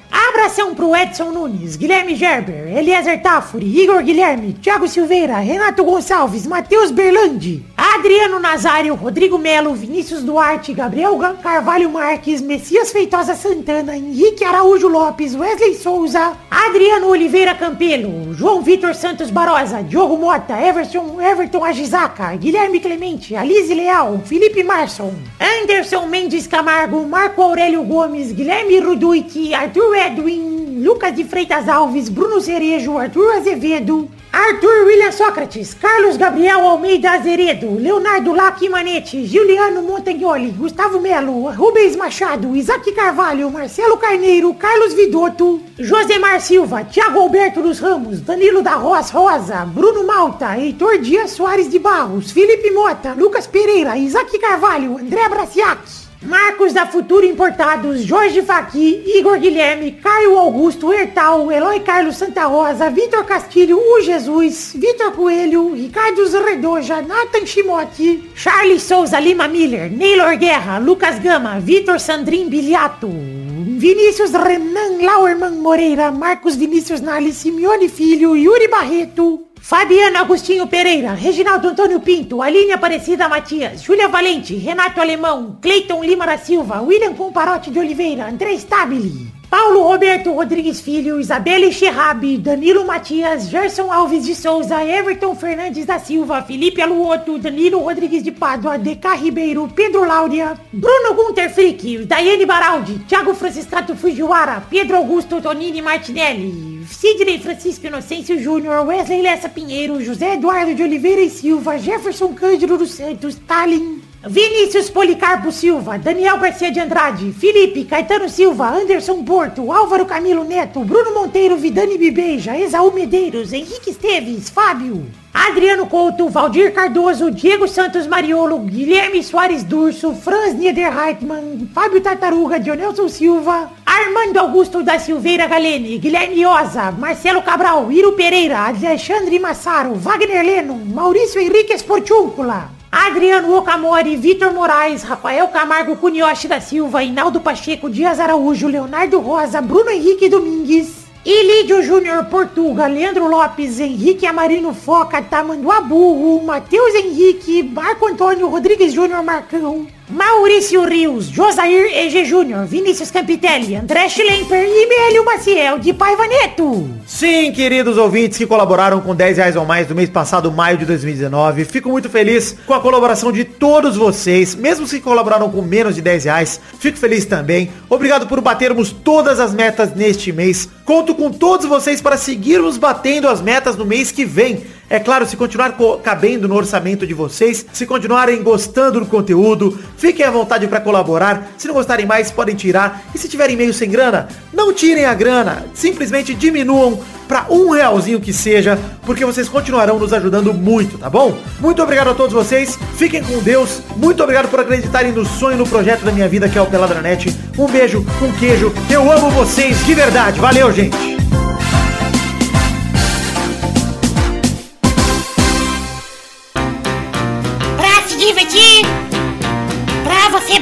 [SPEAKER 5] Abração pro Edson Nunes, Guilherme Gerber, Eliezer Tafuri, Igor Guilherme, Thiago Silveira, Renato Gonçalves, Matheus Berlandi, Adriano Nazário, Rodrigo Melo, Vinícius Duarte, Gabriel Carvalho Marques, Messias Feitosa Santana, Henrique Araújo Lopes, Wesley Souza, Adriano Oliveira Campelo, João Vitor Santos Barosa, Diogo Mota, Everton, Everton Agisaca, Guilherme Clemente, Alice Leal, Felipe Marson, Anderson Mendes Camargo, Marco Aurélio Gomes, Guilherme Ruduit, Arthur Edwin, Lucas de Freitas Alves, Bruno Cerejo, Arthur Azevedo, Arthur William Sócrates, Carlos Gabriel Almeida Azeredo, Leonardo Lacimanete, Juliano Montagnoli, Gustavo Melo, Rubens Machado, Isaac Carvalho, Marcelo Carneiro, Carlos Vidotto, Josemar Silva, Thiago Alberto dos Ramos, Danilo da Roz Rosa, Bruno Malta, Heitor Dias Soares de Barros, Felipe Mota, Lucas Pereira, Isaac Carvalho, André Braciac. Marcos da Futuro Importados, Jorge Faqui, Igor Guilherme, Caio Augusto, Hertal, Eloy Carlos Santa Rosa, Vitor Castilho, O Jesus, Vitor Coelho, Ricardo Zredoja, Nathan Shimote, Charles Souza Lima Miller, Neylor Guerra, Lucas Gama, Vitor Sandrin Biliato, Vinícius Renan Lauerman Moreira, Marcos Vinícius Nali, Simeone Filho, Yuri Barreto, Fabiano Agostinho Pereira, Reginaldo Antônio Pinto, Aline Aparecida Matias, Júlia Valente, Renato Alemão, Cleiton Lima da Silva, William Comparote de Oliveira, André Stabile, Paulo Roberto Rodrigues Filho, Isabelle Xerrabi, Danilo Matias, Gerson Alves de Souza, Everton Fernandes da Silva, Felipe Aluoto, Danilo Rodrigues de Pádua, DK Ribeiro, Pedro Láudia, Bruno Gunter Frick, Daiane Baraldi, Thiago Franciscato Fujiwara, Pedro Augusto Tonini Martinelli, Sidney Francisco Inocêncio Júnior, Wesley Lessa Pinheiro, José Eduardo de Oliveira e Silva, Jefferson Cândido dos Santos, Stalin, Vinícius Policarpo Silva, Daniel Garcia de Andrade, Felipe, Caetano Silva, Anderson Porto, Álvaro Camilo Neto, Bruno Monteiro, Vidani Bibeja, Esaú Medeiros, Henrique Esteves, Fábio, Adriano Couto, Valdir Cardoso, Diego Santos Mariolo, Guilherme Soares Durso, Franz Niederreitmann, Fábio Tartaruga, Dionelson Silva, Armando Augusto da Silveira Galene, Guilherme Oza, Marcelo Cabral, Iro Pereira, Alexandre Massaro, Wagner Lennon, Maurício Henrique Esportúncula, Adriano Okamori, Vitor Moraes, Rafael Camargo Cunioche da Silva, Inaldo Pacheco, Dias Araújo, Leonardo Rosa, Bruno Henrique Domingues, Ilídio Júnior Portuga, Leandro Lopes, Henrique Amarino Foca, Tamanduá Burro, Matheus Henrique, Marco Antônio Rodrigues Júnior Marcão, Maurício Rios, Josair EG Júnior, Vinícius Campitelli, André Schlemper e Mélio Maciel de Paiva Neto.
[SPEAKER 3] Sim, queridos ouvintes que colaboraram com 10 reais ou mais no mês passado, maio de 2019. Fico muito feliz com a colaboração de todos vocês, mesmo se colaboraram com menos de 10 reais. Fico feliz também. Obrigado por batermos todas as metas neste mês. Conto com todos vocês para seguirmos batendo as metas no mês que vem. É claro, se continuar co- cabendo no orçamento de vocês, se continuarem gostando do conteúdo, fiquem à vontade para colaborar. Se não gostarem mais, podem tirar. E se tiverem meio sem grana, não tirem a grana. Simplesmente diminuam para um realzinho que seja, porque vocês continuarão nos ajudando muito, tá bom? Muito obrigado a todos vocês. Fiquem com Deus. Muito obrigado por acreditarem no sonho, no projeto da minha vida, que é o Peladranet. Um beijo, um queijo. Eu amo vocês de verdade. Valeu, gente.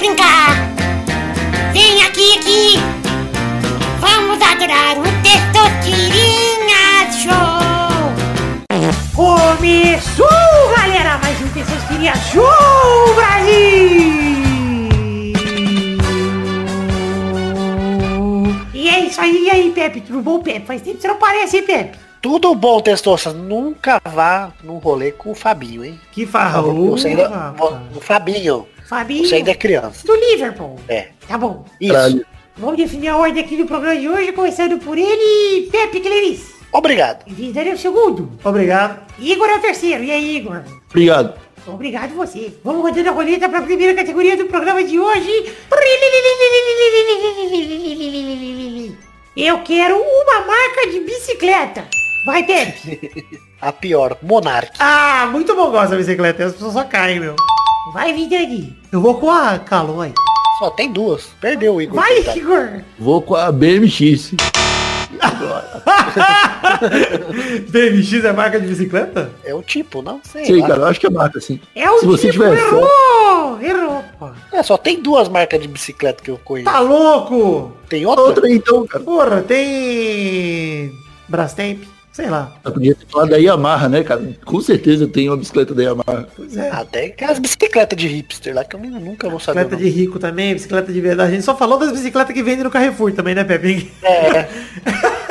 [SPEAKER 6] Brincar. Vem aqui, aqui. Vamos adorar o Testosterinha Show.
[SPEAKER 5] Começou, galera, mais um Testosterinha Show Brasil! E é isso aí, e aí, Pepe, tudo bom, Pepe? Faz tempo que você não aparece, hein, Pepe?
[SPEAKER 2] Tudo bom, Testosta. Nunca vá num rolê com o Fabinho, hein?
[SPEAKER 3] Que
[SPEAKER 2] ainda, o Fabinho,
[SPEAKER 5] Fabinho,
[SPEAKER 2] você ainda é criança.
[SPEAKER 5] do Liverpool.
[SPEAKER 2] É.
[SPEAKER 5] Tá bom.
[SPEAKER 2] Isso.
[SPEAKER 4] Caralho.
[SPEAKER 5] Vamos definir a ordem aqui do programa de hoje, começando por ele, Pepe Clarice.
[SPEAKER 2] Obrigado.
[SPEAKER 5] Vidar é o segundo.
[SPEAKER 3] Obrigado.
[SPEAKER 5] Igor é o terceiro. E aí, Igor?
[SPEAKER 4] Obrigado.
[SPEAKER 5] Obrigado você. Vamos rodando a roleta para a primeira categoria do programa de hoje. Eu quero uma marca de bicicleta. Vai, Pepe. [laughs]
[SPEAKER 2] A pior, Monark.
[SPEAKER 3] Ah, muito bom gosto da bicicleta. As pessoas só caem, meu.
[SPEAKER 5] Vai, Vidani.
[SPEAKER 3] Eu vou com a Caloi.
[SPEAKER 2] Só tem duas. Perdeu o Igor.
[SPEAKER 5] Vai,
[SPEAKER 2] coitado.
[SPEAKER 5] Igor.
[SPEAKER 4] Vou com a BMX. [laughs]
[SPEAKER 3] BMX é marca de bicicleta?
[SPEAKER 2] É o tipo, não sei.
[SPEAKER 4] Sei,
[SPEAKER 2] lá.
[SPEAKER 4] cara, eu acho que é marca, assim.
[SPEAKER 5] É o
[SPEAKER 4] Se você
[SPEAKER 5] tipo,
[SPEAKER 4] tiver
[SPEAKER 5] errou. Errou, pô.
[SPEAKER 2] É, só tem duas marcas de bicicleta que eu conheço.
[SPEAKER 3] Tá louco?
[SPEAKER 2] Tem outra?
[SPEAKER 4] Outra então, cara.
[SPEAKER 3] Porra, tem... Brastemp? Sei lá.
[SPEAKER 4] Eu podia ter falado da Yamaha, né, cara? Com certeza tem uma bicicleta da Yamaha.
[SPEAKER 3] Pois é.
[SPEAKER 2] Até aquelas bicicletas de hipster lá que eu nu- nunca vou saber. o
[SPEAKER 3] Bicicleta de rico também, bicicleta de verdade. A gente só falou das bicicletas que vendem no Carrefour também, né, Pepe?
[SPEAKER 2] É. [laughs]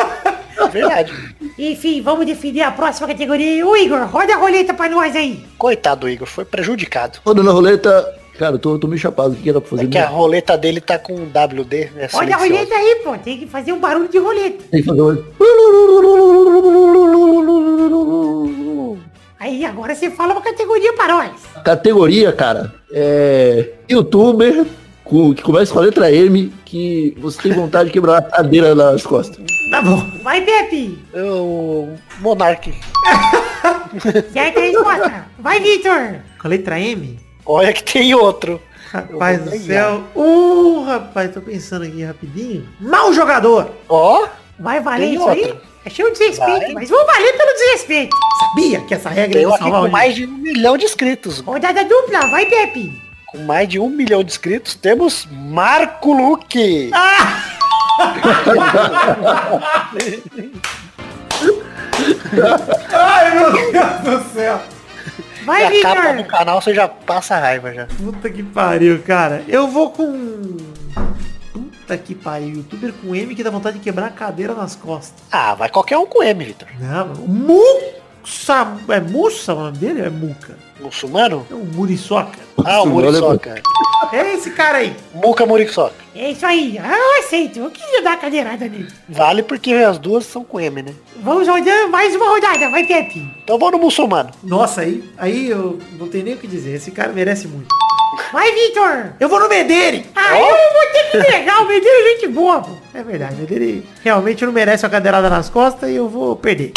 [SPEAKER 2] É verdade.
[SPEAKER 5] Enfim, vamos definir a próxima categoria. Ô, Igor, roda a roleta pra nós aí.
[SPEAKER 2] Coitado do Igor, foi prejudicado.
[SPEAKER 4] Rodando a roleta. Cara, eu tô, tô meio chapado. O que, era pra fazer?
[SPEAKER 2] É que a roleta dele tá com WD, né?
[SPEAKER 5] Roda a roleta aí, pô. Tem que fazer um barulho de roleta.
[SPEAKER 4] Tem que fazer
[SPEAKER 5] Aí, agora você fala uma categoria pra nós.
[SPEAKER 4] Categoria, cara, é. Youtuber com, que começa com a letra M, que você tem vontade de quebrar a cadeira nas costas.
[SPEAKER 3] Tá bom.
[SPEAKER 5] Vai, Pepe.
[SPEAKER 2] O Monark. [laughs]
[SPEAKER 5] Certa resposta. Vai, Vitor.
[SPEAKER 3] Com a letra M?
[SPEAKER 2] Olha que tem outro.
[SPEAKER 3] Rapaz do céu. Uh, rapaz, tô pensando aqui rapidinho. Mau jogador.
[SPEAKER 2] Ó,
[SPEAKER 5] Vai valer isso aí?
[SPEAKER 2] outra.
[SPEAKER 5] Achei um desrespeito,
[SPEAKER 2] Vai.
[SPEAKER 5] mas vou valer pelo desrespeito.
[SPEAKER 3] Sabia que essa regra
[SPEAKER 2] eu
[SPEAKER 3] ia
[SPEAKER 2] aqui
[SPEAKER 3] salvar
[SPEAKER 2] com mais de um milhão de inscritos.
[SPEAKER 5] Rodada dupla, vai, Pepe.
[SPEAKER 2] Com mais de um milhão de inscritos, temos Marco Luque. [laughs]
[SPEAKER 3] Ai, meu Deus do céu.
[SPEAKER 5] Vai,
[SPEAKER 2] a capa do canal você já passa raiva já.
[SPEAKER 3] Puta que pariu, cara. Eu vou com... Puta que pariu. Youtuber com M que dá vontade de quebrar a cadeira nas costas.
[SPEAKER 2] Ah, vai qualquer um com M, Vitor.
[SPEAKER 3] Não, Mussa... É Mussa o nome dele? ou É Muca?
[SPEAKER 2] Muçulmano?
[SPEAKER 3] É o Muriçoca.
[SPEAKER 2] Ah, o
[SPEAKER 4] Olha,
[SPEAKER 2] Muriçoca.
[SPEAKER 3] É esse cara aí.
[SPEAKER 2] Muca Muriçoca.
[SPEAKER 5] É isso aí. Ah, eu aceito. Eu queria dar cadeirada nele.
[SPEAKER 2] Vale porque as duas são com M, né?
[SPEAKER 5] Vamos rodando mais uma rodada. Vai, Pepe.
[SPEAKER 2] Então vou no muçulmano.
[SPEAKER 3] Nossa, aí, aí eu não tenho nem o que dizer. Esse cara merece muito.
[SPEAKER 5] Vai, Vitor.
[SPEAKER 3] Eu vou no Medeiros.
[SPEAKER 5] Ah, eu vou ter que pegar o Medeiros é gente boa, pô.
[SPEAKER 3] É verdade, ele realmente não merece uma cadeirada nas costas e eu vou perder.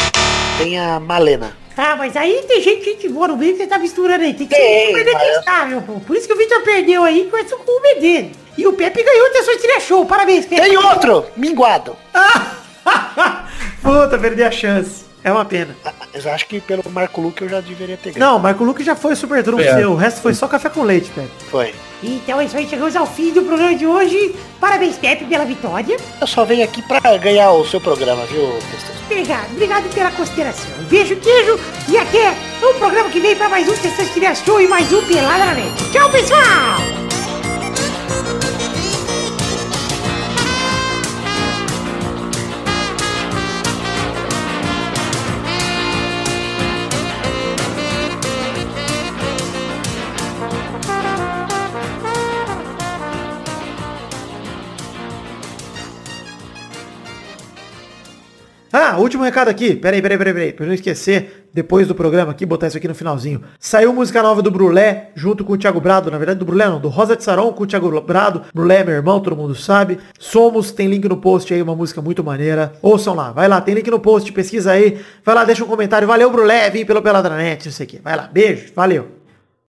[SPEAKER 2] Tem a Malena.
[SPEAKER 5] Ah, mas aí tem gente, gente boa no meio que você tá misturando aí. Tem que
[SPEAKER 2] Tem,
[SPEAKER 5] ser
[SPEAKER 2] mas-
[SPEAKER 5] detestável, pô. Por isso que o Vitor perdeu aí com essa o Medeiros. E o Pepe ganhou o Tessotiria Show. Parabéns, Pepe.
[SPEAKER 2] Tem outro! Minguado. [laughs]
[SPEAKER 3] Puta, perdi a chance. É uma pena.
[SPEAKER 2] Ah, Mas acho que pelo Marco Luque eu já deveria ter ganho.
[SPEAKER 3] Não, Marco Luque já foi super trunfo
[SPEAKER 4] É.
[SPEAKER 3] seu. O resto foi só café com leite, Pepe.
[SPEAKER 2] Foi.
[SPEAKER 5] Então é isso aí, chegamos ao fim do programa de hoje. Parabéns, Pepe, pela vitória.
[SPEAKER 2] Eu só venho aqui pra ganhar o seu programa, viu, Testoso?
[SPEAKER 5] Obrigado, obrigado pela consideração. Um beijo, queijo e até o programa que vem para mais um Tessotiria Show e mais um Pelada na Net. Tchau, pessoal!
[SPEAKER 3] Ah, último recado aqui. Peraí, peraí, peraí, peraí. Pra não esquecer, depois do programa aqui, botar isso aqui no finalzinho. Saiu música nova do Brulé, junto com o Thiago Brado. Na verdade, do Brulé não, do Rosa de Saron com o Thiago Brado. Brulé é meu irmão, todo mundo sabe. Somos, tem link no post aí, uma música muito maneira. Ouçam lá, vai lá, tem link no post, pesquisa aí. Vai lá, deixa um comentário. Valeu, Brulé, vim pelo Peladranet, não sei o. Vai lá, beijo, valeu.